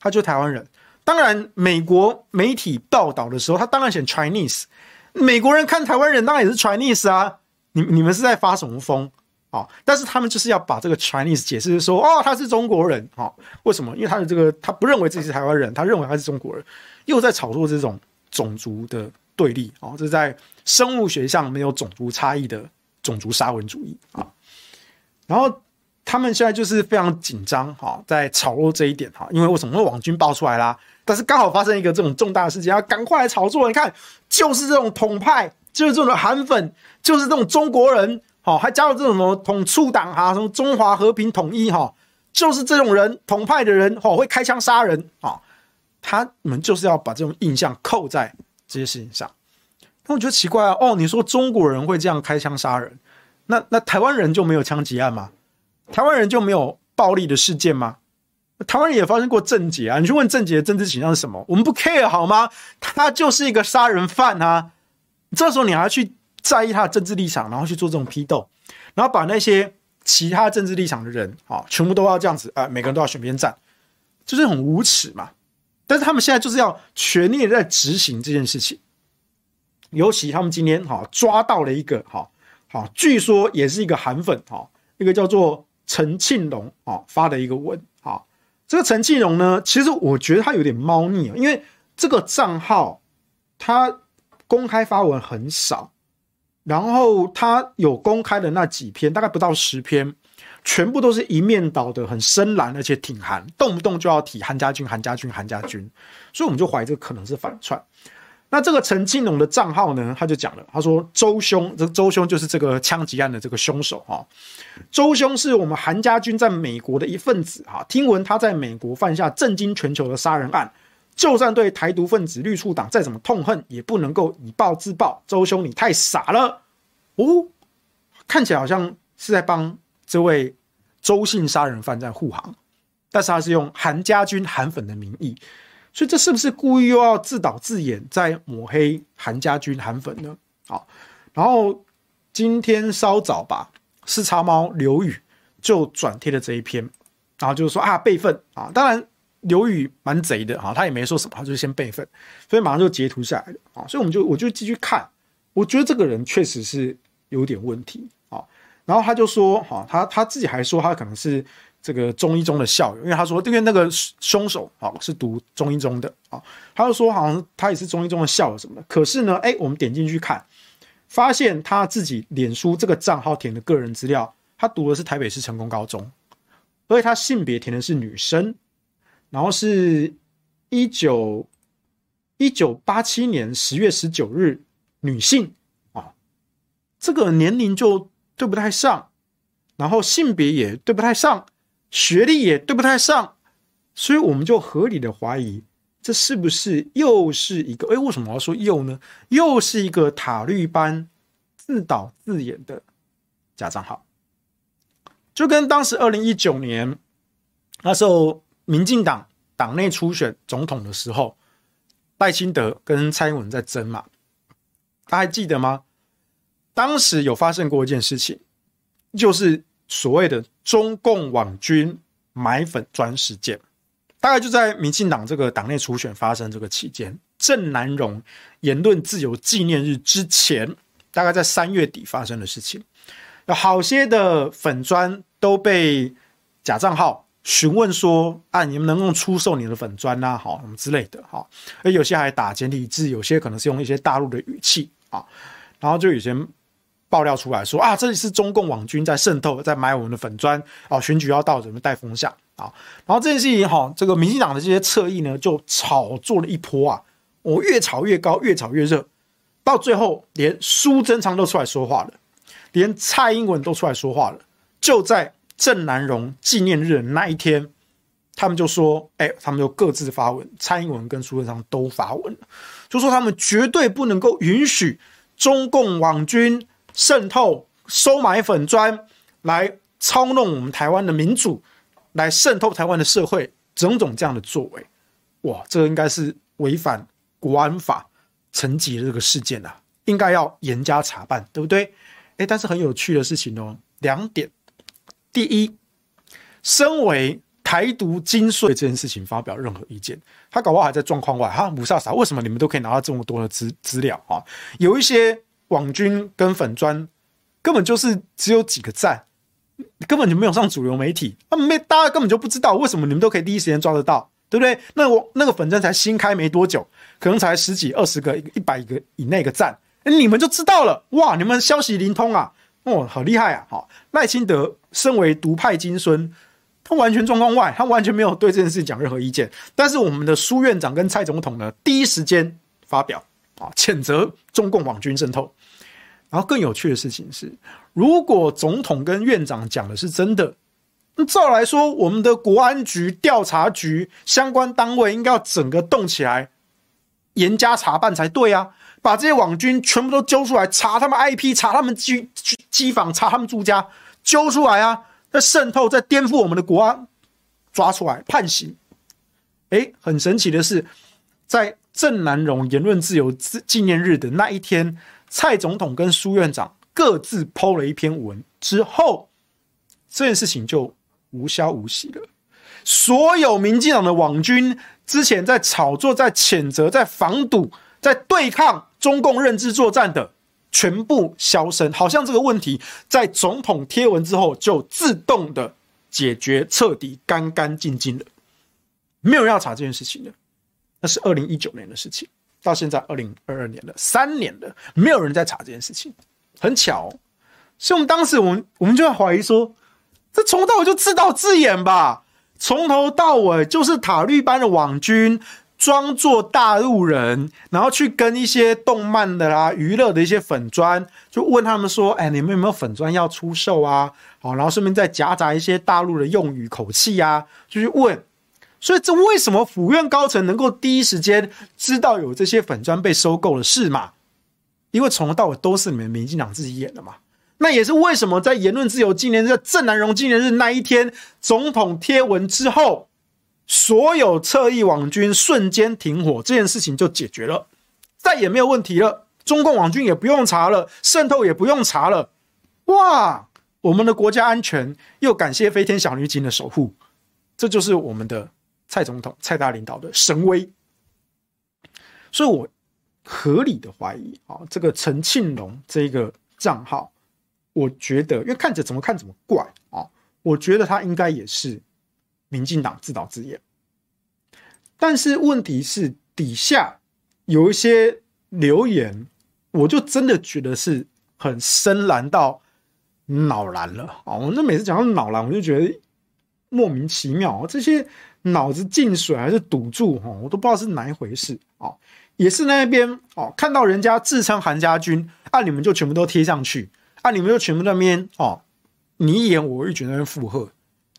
他就台湾人。当然，美国媒体报道的时候，他当然写 Chinese。美国人看台湾人当然也是 Chinese 啊。你你们是在发什么疯、哦？但是他们就是要把这个 Chinese 解释说，哦，他是中国人啊、哦？为什么？因为他的这个他不认为自己是台湾人，他认为他是中国人，又在炒作这种种族的对立啊、哦。这是在生物学上没有种族差异的。种族沙文主义啊，然后他们现在就是非常紧张哈，在炒作这一点哈，因为为什么？因为网军爆出来啦，但是刚好发生一个这种重大的事情，要赶快来炒作。你看，就是这种统派，就是这种韩粉，就是这种中国人，好，还加入这种什么统促党哈，什么中华和平统一哈，就是这种人统派的人，哈，会开枪杀人啊，他们就是要把这种印象扣在这些事情上。那我觉得奇怪啊！哦，你说中国人会这样开枪杀人，那那台湾人就没有枪击案吗？台湾人就没有暴力的事件吗？台湾人也发生过政捷啊！你去问政捷的政治倾向是什么？我们不 care 好吗？他就是一个杀人犯啊！这时候你还要去在意他的政治立场，然后去做这种批斗，然后把那些其他政治立场的人啊，全部都要这样子啊，每个人都要选边站，就是很无耻嘛！但是他们现在就是要全力在执行这件事情。尤其他们今天哈抓到了一个哈好，据说也是一个韩粉哈，一个叫做陈庆龙啊发的一个文啊。这个陈庆龙呢，其实我觉得他有点猫腻啊，因为这个账号他公开发文很少，然后他有公开的那几篇大概不到十篇，全部都是一面倒的很深蓝，而且挺韩，动不动就要提韩家军、韩家军、韩家军，所以我们就怀疑这可能是反串。那这个陈庆龙的账号呢，他就讲了，他说周兄，这个周兄就是这个枪击案的这个凶手哈。周兄是我们韩家军在美国的一份子哈，听闻他在美国犯下震惊全球的杀人案，就算对台独分子绿促党再怎么痛恨，也不能够以暴制暴。周兄你太傻了哦，看起来好像是在帮这位周姓杀人犯在护航，但是他是用韩家军韩粉的名义。所以这是不是故意又要自导自演，在抹黑韩家军韩粉呢？好，然后今天稍早吧，视察猫刘宇就转贴了这一篇，然后就是说啊备份啊，当然刘宇蛮贼的啊，他也没说什么，他就先备份，所以马上就截图下来了啊，所以我们就我就继续看，我觉得这个人确实是有点问题啊，然后他就说哈，他他自己还说他可能是。这个中一中的校友，因为他说，因为那个凶手啊是读中一中的啊，他就说好像他也是中一中的校友什么的。可是呢，哎，我们点进去看，发现他自己脸书这个账号填的个人资料，他读的是台北市成功高中，所以他性别填的是女生，然后是一九一九八七年十月十九日女性啊，这个年龄就对不太上，然后性别也对不太上。学历也对不太上，所以我们就合理的怀疑，这是不是又是一个？哎，为什么要说又呢？又是一个塔绿班自导自演的假账号，就跟当时二零一九年那时候民进党党内初选总统的时候，赖清德跟蔡英文在争嘛，大家还记得吗？当时有发生过一件事情，就是。所谓的中共网军买粉专事件，大概就在民进党这个党内初选发生这个期间，郑南榕言论自由纪念日之前，大概在三月底发生的事情。有好些的粉专都被假账号询问说：“啊，你们能不能出售你的粉专呐？好，什么之类的，哈。而有些还打简体字，有些可能是用一些大陆的语气啊。然后就有些爆料出来说：啊，这里是中共网军在渗透，在买我们的粉专哦，选举要到，准备带风向啊。然后这件事情哈，这个民进党的这些侧翼呢，就炒作了一波啊，我越炒越高，越炒越热，到最后连苏贞昌都出来说话了。”连蔡英文都出来说话了，就在郑南榕纪念日的那一天，他们就说：“哎、他们就各自发文，蔡英文跟苏贞昌都发文，就说他们绝对不能够允许中共网军渗透、收买粉砖，来操弄我们台湾的民主，来渗透台湾的社会，种种这样的作为，哇，这个应该是违反国安法层级的这个事件啊，应该要严加查办，对不对？”哎，但是很有趣的事情哦，两点。第一，身为台独精髓这件事情发表任何意见，他搞不好还在状况外。哈，雾煞煞，为什么你们都可以拿到这么多的资资料啊？有一些网军跟粉专根本就是只有几个赞，根本就没有上主流媒体，他们没大家根本就不知道为什么你们都可以第一时间抓得到，对不对？那我那个粉专才新开没多久，可能才十几、二十个、一百个以内个赞。你们就知道了哇！你们消息灵通啊，哦，好厉害啊！好，赖清德身为独派金孙，他完全状况外，他完全没有对这件事讲任何意见。但是我们的苏院长跟蔡总统呢，第一时间发表啊，谴责中共网军渗透。然后更有趣的事情是，如果总统跟院长讲的是真的，那照来说，我们的国安局、调查局相关单位应该要整个动起来，严加查办才对啊。把这些网军全部都揪出来，查他们 IP，查他们机机房，查他们住家，揪出来啊！在渗透，在颠覆我们的国安，抓出来判刑。诶，很神奇的是，在郑南榕言论自由纪念日的那一天，蔡总统跟苏院长各自 PO 了一篇文之后，这件事情就无消无息了。所有民进党的网军之前在炒作、在谴责、在防堵。在对抗中共认知作战的全部销声，好像这个问题在总统贴文之后就自动的解决，彻底干干净净了，没有要查这件事情的。那是二零一九年的事情，到现在二零二二年了，三年了，没有人在查这件事情。很巧，所以我们当时我们我们就在怀疑说，这从头到尾就自导自演吧，从头到尾就是塔绿班的网军。装作大陆人，然后去跟一些动漫的啦、娱乐的一些粉砖，就问他们说：“哎，你们有没有粉砖要出售啊？”好，然后顺便再夹杂一些大陆的用语口气啊，就去问。所以，这为什么府院高层能够第一时间知道有这些粉砖被收购的事嘛？因为从头到尾都是你们民进党自己演的嘛。那也是为什么在言论自由纪念日、郑南榕纪念日那一天，总统贴文之后。所有侧翼网军瞬间停火，这件事情就解决了，再也没有问题了。中共网军也不用查了，渗透也不用查了。哇，我们的国家安全又感谢飞天小女警的守护，这就是我们的蔡总统、蔡大领导的神威。所以我合理的怀疑啊，这个陈庆龙这个账号，我觉得，因为看着怎么看怎么怪啊，我觉得他应该也是。民进党自导自演，但是问题是底下有一些留言，我就真的觉得是很深蓝到脑蓝了啊！我那每次讲到脑蓝，我就觉得莫名其妙，这些脑子进水还是堵住哈，我都不知道是哪一回事啊！也是那边哦，看到人家自称韩家军，啊，你们就全部都贴上去，啊，你们就全部那边哦，你一言我一语那边附和。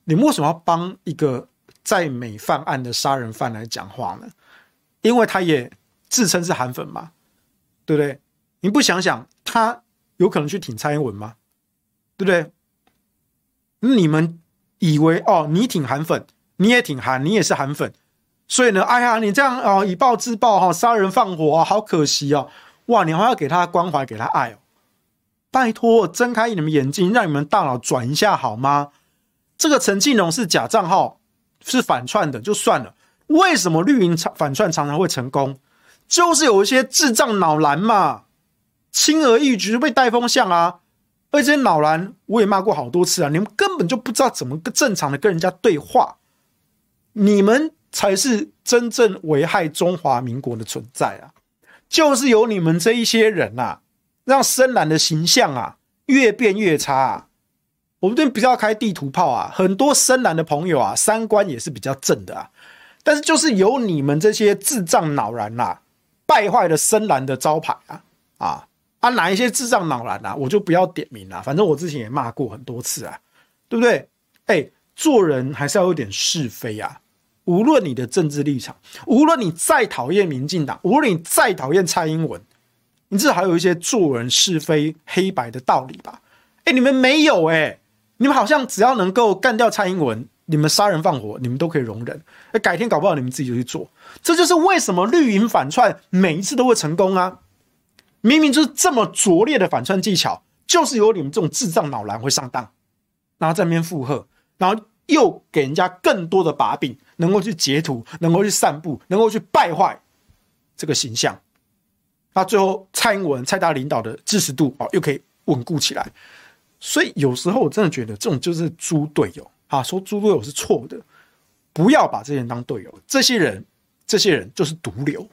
你为什么要帮一个在美犯案的杀人犯来讲话呢？因为他也自称是韩粉嘛，对不对？你不想想，他有可能去挺蔡英文吗？对不对？你们以为哦，你挺韩粉，你也挺韩，你也是韩粉，所以呢，哎呀，你这样哦，以暴制暴哈，杀人放火啊，好可惜哦！哇，你还要给他关怀，给他爱哦？拜托，睁开你们眼睛，让你们大脑转一下好吗？这个陈庆荣是假账号，是反串的，就算了。为什么绿营反串常常会成功？就是有一些智障脑蓝嘛，轻而易举就被带风向啊！而且这些脑蓝我也骂过好多次啊，你们根本就不知道怎么正常的跟人家对话，你们才是真正危害中华民国的存在啊！就是有你们这一些人啊，让深蓝的形象啊越变越差啊！我们这边不要开地图炮啊，很多深蓝的朋友啊，三观也是比较正的啊，但是就是有你们这些智障脑蓝啊，败坏了深蓝的招牌啊啊！啊，哪一些智障脑蓝啊，我就不要点名了。反正我之前也骂过很多次啊，对不对？哎，做人还是要有点是非啊。无论你的政治立场，无论你再讨厌民进党，无论你再讨厌蔡英文，你至少有一些做人是非黑白的道理吧？哎，你们没有哎，你们好像只要能够干掉蔡英文，你们杀人放火，你们都可以容忍。哎，改天搞不好你们自己就去做。这就是为什么绿营反串每一次都会成功啊。明明就是这么拙劣的反串技巧，就是有你们这种智障脑蓝会上当，然后在那边附和，然后又给人家更多的把柄，能够去截图，能够去散布，能够去败坏这个形象。那最后蔡英文、蔡大领导的支持度哦，又可以稳固起来。所以有时候我真的觉得这种就是猪队友啊，说猪队友是错的，不要把这些人当队友，这些人，这些人就是毒瘤。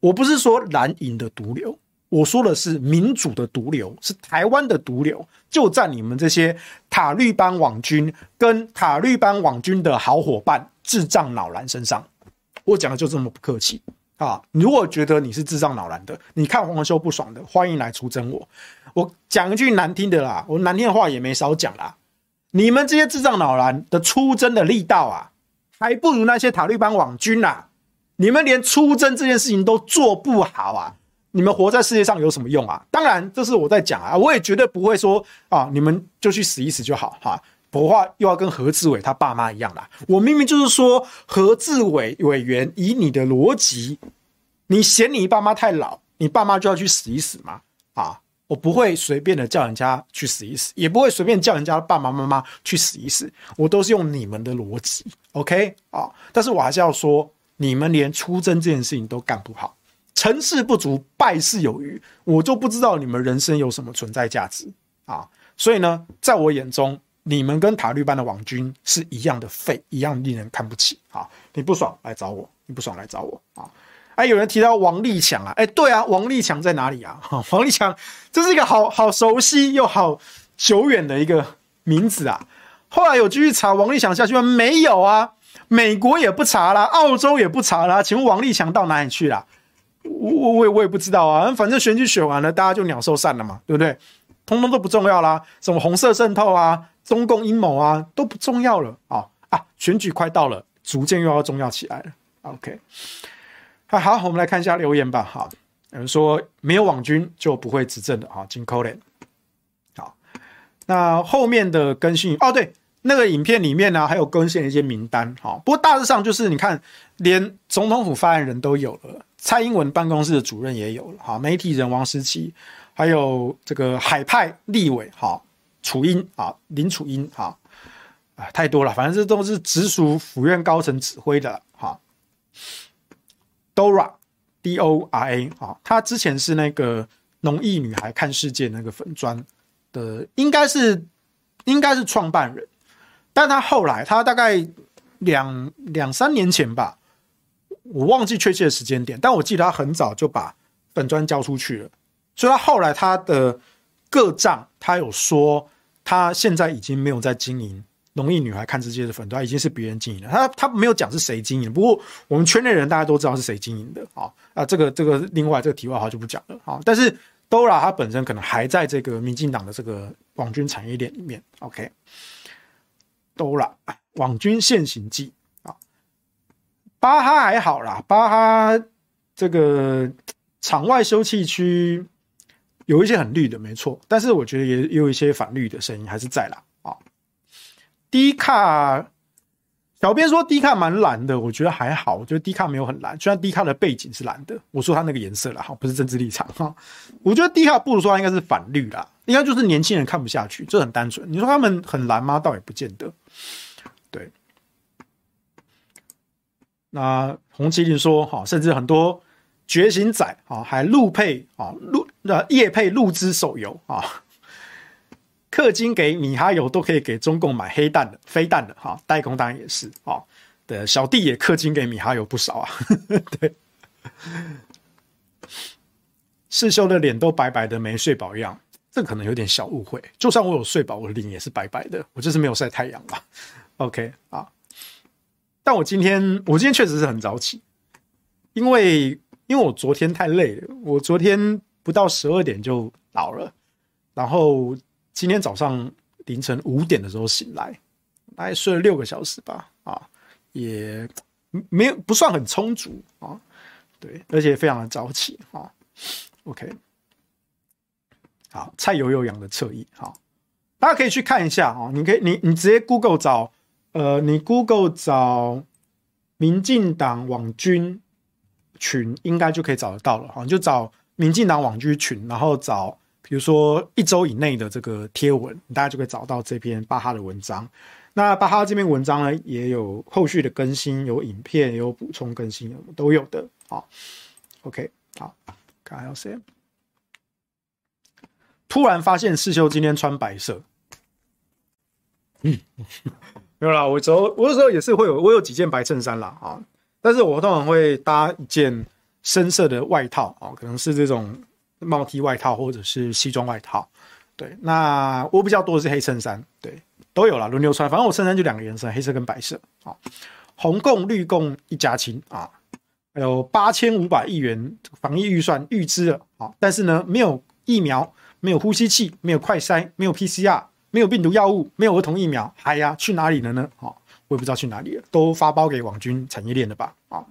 我不是说蓝营的毒瘤，我说的是民主的毒瘤，是台湾的毒瘤，就在你们这些塔绿班网军跟塔绿班网军的好伙伴智障脑蓝身上。我讲的就这么不客气啊！如果觉得你是智障脑蓝的，你看黄修不爽的，欢迎来出征我。我讲一句难听的啦，我难听的话也没少讲啦。你们这些智障脑蓝的出征的力道啊，还不如那些塔利班网军啊。你们连出征这件事情都做不好啊！你们活在世界上有什么用啊？当然，这是我在讲啊，我也绝对不会说啊，你们就去死一死就好哈。过话又要跟何志伟他爸妈一样啦。我明明就是说，何志伟委员以你的逻辑，你嫌你爸妈太老，你爸妈就要去死一死吗？啊，我不会随便的叫人家去死一死，也不会随便叫人家爸爸妈妈去死一死，我都是用你们的逻辑，OK 啊？但是我还是要说。你们连出征这件事情都干不好，成事不足败事有余，我就不知道你们人生有什么存在价值啊！所以呢，在我眼中，你们跟塔利班的网军是一样的废，一样令人看不起啊！你不爽来找我，你不爽来找我啊！哎，有人提到王立强啊，哎，对啊，王立强在哪里啊？哈 王立强这是一个好好熟悉又好久远的一个名字啊！后来有继续查王立强下去吗？没有啊。美国也不查啦，澳洲也不查啦，请问王立强到哪里去了？我我我也不知道啊，反正选举选完了，大家就鸟兽散了嘛，对不对？通通都不重要啦，什么红色渗透啊、中共阴谋啊，都不重要了啊啊！选举快到了，逐渐又要重要起来了。OK，好，好，我们来看一下留言吧。哈，有人说没有网军就不会执政的啊，金扣脸。好，那后面的更新哦，对。那个影片里面呢，还有更新了一些名单，哈。不过大致上就是，你看，连总统府发言人都有了，蔡英文办公室的主任也有了，哈。媒体人王思琪，还有这个海派立委，哈，楚英啊，林楚英，哈，啊，太多了，反正这都是直属府院高层指挥的，哈。Dora，D O R A，啊，他之前是那个农艺女孩看世界那个粉专的，应该是应该是创办人。但他后来，他大概两两三年前吧，我忘记确切的时间点，但我记得他很早就把粉砖交出去了。所以，他后来他的各账，他有说他现在已经没有在经营农艺女孩看世界的粉专，已经是别人经营了。他他没有讲是谁经营，不过我们圈内人大家都知道是谁经营的啊啊，这个这个另外这个题外话就不讲了啊。但是 Dora 他本身可能还在这个民进党的这个网军产业链里面，OK。都了，网军现行记啊，巴哈还好啦，巴哈这个场外休憩区有一些很绿的，没错，但是我觉得也有一些反绿的声音还是在啦啊。低卡，小编说低卡蛮蓝的，我觉得还好，我觉得低卡没有很蓝，虽然低卡的背景是蓝的，我说它那个颜色啦，哈，不是政治立场哈，我觉得低卡不如说它应该是反绿啦。应该就是年轻人看不下去，这很单纯。你说他们很蓝吗？倒也不见得。对。那红麒麟说，哈，甚至很多觉醒仔啊，还路配啊，路呃业配陆之手游啊，氪金给米哈游都可以给中共买黑弹的、飞弹的哈，代工当然也是啊。对，小弟也氪金给米哈游不少啊。对，世修的脸都白白的，没睡饱一样，这可能有点小误会。就算我有睡饱，我的脸也是白白的，我就是没有晒太阳嘛。OK 啊，但我今天我今天确实是很早起，因为因为我昨天太累了，我昨天不到十二点就倒了，然后今天早上凌晨五点的时候醒来，大概睡了六个小时吧，啊。也没有不算很充足啊，对，而且非常的早起啊。OK，好，蔡友友养的侧翼，好，大家可以去看一下啊。你可以，你你直接 Google 找，呃，你 Google 找民进党网军群，应该就可以找得到了哈。你就找民进党网军群，然后找比如说一周以内的这个贴文，大家就可以找到这篇巴哈的文章。那巴哈这篇文章呢，也有后续的更新，有影片，有补充更新，都有的。好，OK，好，看还有谁？突然发现世修今天穿白色，嗯，没有啦，我走，我有时候也是会有，我有几件白衬衫啦啊，但是我通常会搭一件深色的外套啊，可能是这种帽 T 外套或者是西装外套。对，那我比较多的是黑衬衫，对。都有了，轮流穿。反正我衬衫就两个颜色，黑色跟白色。啊，红共绿共一家亲啊，还有八千五百亿元防疫预算预支了啊，但是呢，没有疫苗，没有呼吸器，没有快筛，没有 PCR，没有病毒药物，没有儿童疫苗，哎呀，去哪里了呢？啊，我也不知道去哪里了，都发包给网军产业链了吧？啊，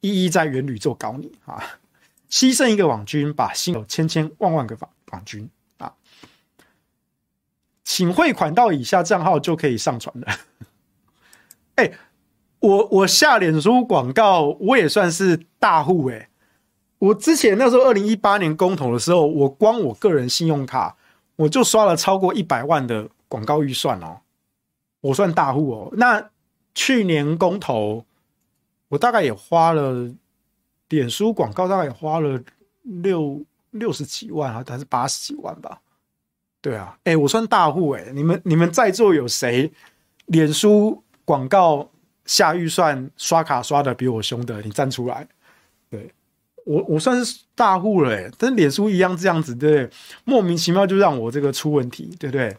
一一在元宇宙搞你啊，牺牲一个网军，把心有千千万万个网网军啊。请汇款到以下账号就可以上传了。哎、我我下脸书广告，我也算是大户哎、我之前那时候二零一八年公投的时候，我光我个人信用卡我就刷了超过一百万的广告预算哦，我算大户哦。那去年公投，我大概也花了脸书广告，大概也花了六六十几万啊，还是八十几万吧。对啊，哎，我算大户哎，你们你们在座有谁脸书广告下预算刷卡刷的比我凶的？你站出来。对，我我算是大户了哎，但脸书一样这样子，对不对？莫名其妙就让我这个出问题，对不对？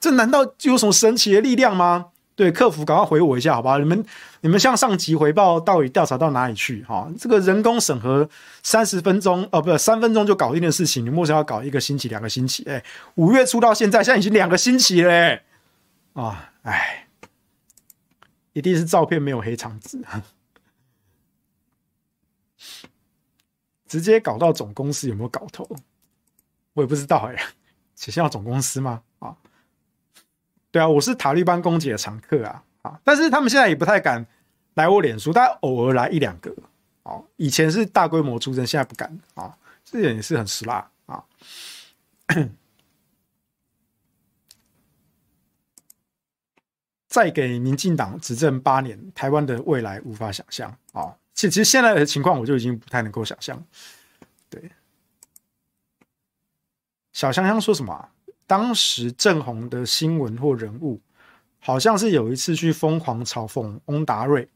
这难道就有什么神奇的力量吗？对，客服赶快回我一下，好不好？你们你们向上级回报到底调查到哪里去？哈，这个人工审核三十分钟哦，不是三分钟就搞定的事情，你莫想要搞一个星期、两个星期？哎，五月初到现在，现在已经两个星期了，啊，哎，一定是照片没有黑长直，直接搞到总公司有没有搞头？我也不知道哎，写信到总公司吗？对啊，我是塔利班攻击的常客啊，啊！但是他们现在也不太敢来我脸书，但偶尔来一两个。哦，以前是大规模出征，现在不敢啊，这点也是很实辣啊。再给民进党执政八年，台湾的未来无法想象啊！其实现在的情况，我就已经不太能够想象。对，小香香说什么啊？当时正红的新闻或人物，好像是有一次去疯狂嘲讽翁达瑞，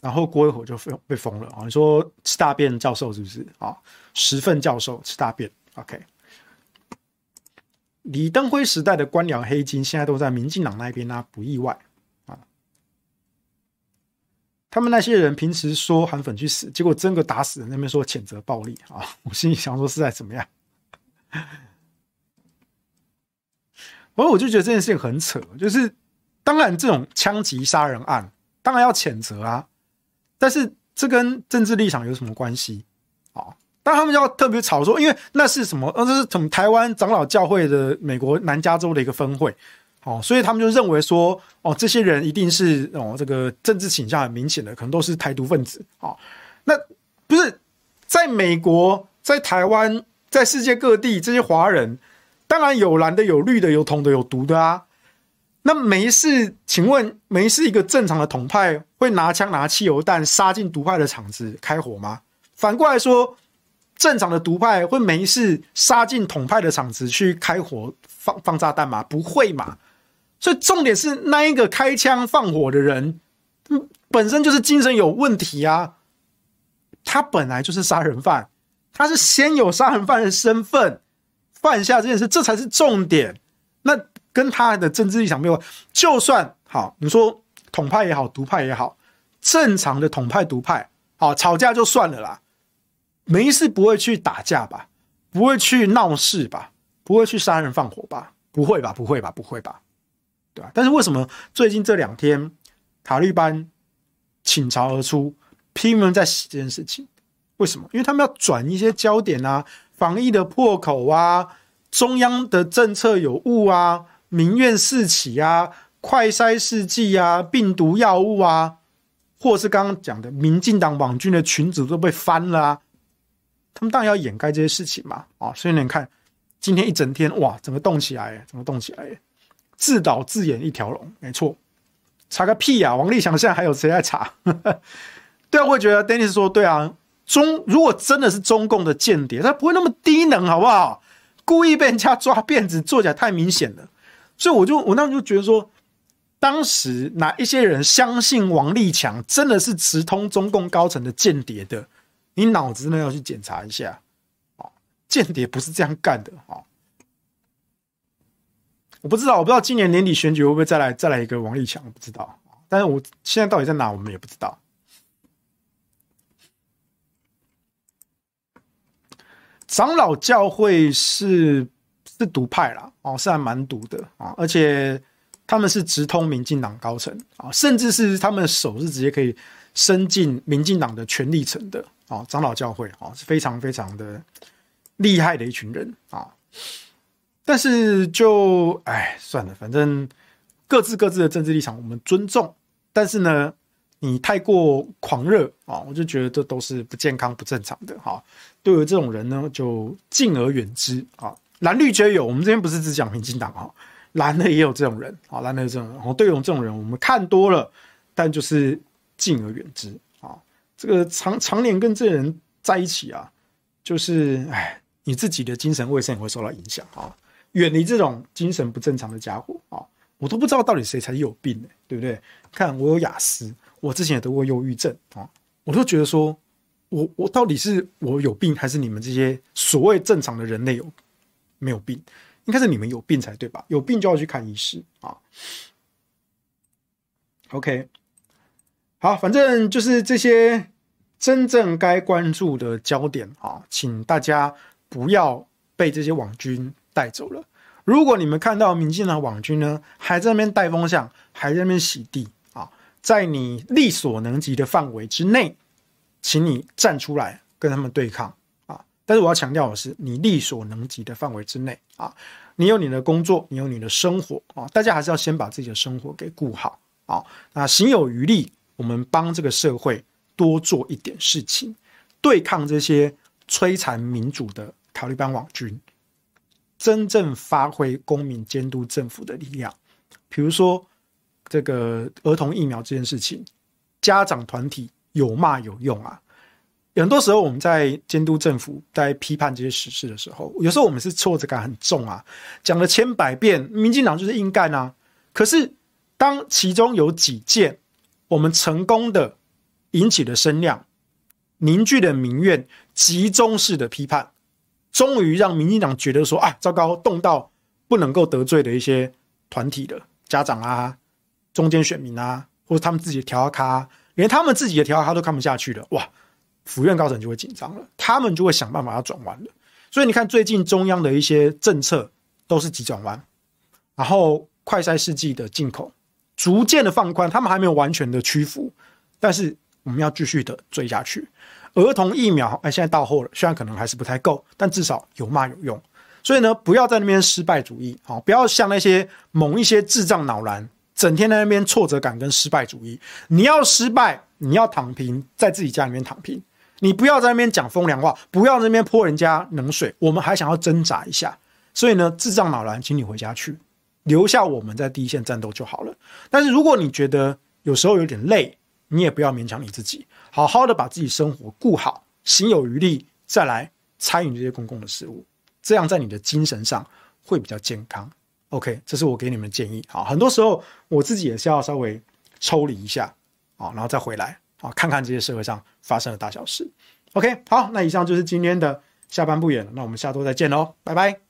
然后过一会就被被封了啊！你说吃大便教授是不是啊？十份教授吃大便，OK。李登辉时代的官僚黑金，现在都在民进党那边啊，不意外啊。他们那些人平时说韩粉去死，结果真的打死人那边说谴责暴力啊！我心里想说是在怎么样？所以我就觉得这件事情很扯，就是当然这种枪击杀人案当然要谴责啊，但是这跟政治立场有什么关系？哦，但他们要特别吵说，因为那是什么？呃，这是从台湾长老教会的美国南加州的一个分会，哦，所以他们就认为说，哦，这些人一定是哦，这个政治倾向很明显的，可能都是台独分子，哦，那不是在美国、在台湾、在世界各地这些华人。当然有蓝的，有绿的，有统的，有毒的啊。那没事，请问没事，一个正常的统派会拿枪拿汽油弹杀进独派的场子开火吗？反过来说，正常的独派会没事杀进统派的场子去开火放放炸弹吗？不会嘛。所以重点是那一个开枪放火的人，本身就是精神有问题啊。他本来就是杀人犯，他是先有杀人犯的身份犯下这件事，这才是重点。那跟他的政治立场没有，就算好，你说统派也好，独派也好，正常的统派独派，好吵架就算了啦，没事不会去打架吧，不会去闹事吧，不会去杀人放火吧，不会吧，不会吧，不会吧，对吧？但是为什么最近这两天塔利班倾巢而出？拼命在洗这件事情，为什么？因为他们要转一些焦点啊，防疫的破口啊，中央的政策有误啊，民怨四起啊，快筛试剂啊，病毒药物啊，或是刚刚讲的民进党网军的群组都被翻了啊，他们当然要掩盖这些事情嘛，啊，所以你看今天一整天哇，整个动起来，整个动起来，自导自演一条龙，没错，查个屁呀，啊！王立强现在还有谁在查？对啊，我会觉得 Dennis 说对啊，中如果真的是中共的间谍，他不会那么低能，好不好？故意被人家抓辫子，做起来太明显了。所以我就我那时候就觉得说，当时哪一些人相信王立强真的是直通中共高层的间谍的，你脑子呢要去检查一下啊！间谍不是这样干的啊！我不知道，我不知道今年年底选举会不会再来再来一个王立强，不知道。但是我现在到底在哪，我们也不知道。长老教会是是独派啦，哦，是还蛮独的啊，而且他们是直通民进党高层啊，甚至是他们的手是直接可以伸进民进党的权力层的啊。长老教会啊，是非常非常的厉害的一群人啊。但是就哎算了，反正各自各自的政治立场我们尊重，但是呢。你太过狂热啊，我就觉得这都是不健康、不正常的哈。对于这种人呢，就敬而远之啊。蓝绿皆有，我们这边不是只讲民进党哈，蓝的也有这种人啊，蓝的有这种人。对于这种人，我们看多了，但就是敬而远之啊。这个常常年跟这人在一起啊，就是哎，你自己的精神卫生也会受到影响啊。远离这种精神不正常的家伙啊，我都不知道到底谁才是有病呢，对不对？看我有雅思。我之前也得过忧郁症啊，我都觉得说，我我到底是我有病，还是你们这些所谓正常的人类有没有病？应该是你们有病才对吧？有病就要去看医师啊。OK，好，反正就是这些真正该关注的焦点啊，请大家不要被这些网军带走了。如果你们看到民进党网军呢，还在那边带风向，还在那边洗地。在你力所能及的范围之内，请你站出来跟他们对抗啊！但是我要强调的是，你力所能及的范围之内啊，你有你的工作，你有你的生活啊，大家还是要先把自己的生活给顾好啊。那行有余力，我们帮这个社会多做一点事情，对抗这些摧残民主的塔利班网军，真正发挥公民监督政府的力量，比如说。这个儿童疫苗这件事情，家长团体有骂有用啊。很多时候我们在监督政府，在批判这些实事的时候，有时候我们是挫折感很重啊，讲了千百遍，民进党就是硬干啊。可是当其中有几件我们成功的引起了声量，凝聚了民怨，集中式的批判，终于让民进党觉得说啊，糟糕，动到不能够得罪的一些团体的家长啊。中间选民啊，或者他们自己的调咖，连他们自己的调咖都看不下去了，哇！府院高层就会紧张了，他们就会想办法要转弯了。所以你看，最近中央的一些政策都是急转弯，然后快筛试剂的进口逐渐的放宽，他们还没有完全的屈服，但是我们要继续的追下去。儿童疫苗，哎，现在到货了，虽然可能还是不太够，但至少有骂有用。所以呢，不要在那边失败主义，好，不要像那些某一些智障脑蓝。整天在那边挫折感跟失败主义，你要失败，你要躺平，在自己家里面躺平，你不要在那边讲风凉话，不要在那边泼人家冷水。我们还想要挣扎一下，所以呢，智障脑蓝，请你回家去，留下我们在第一线战斗就好了。但是如果你觉得有时候有点累，你也不要勉强你自己，好好的把自己生活顾好，行有余力再来参与这些公共的事物，这样在你的精神上会比较健康。OK，这是我给你们建议。啊，很多时候我自己也是要稍微抽离一下啊，然后再回来啊，看看这些社会上发生的大小事。OK，好，那以上就是今天的下班不远了，那我们下周再见喽，拜拜。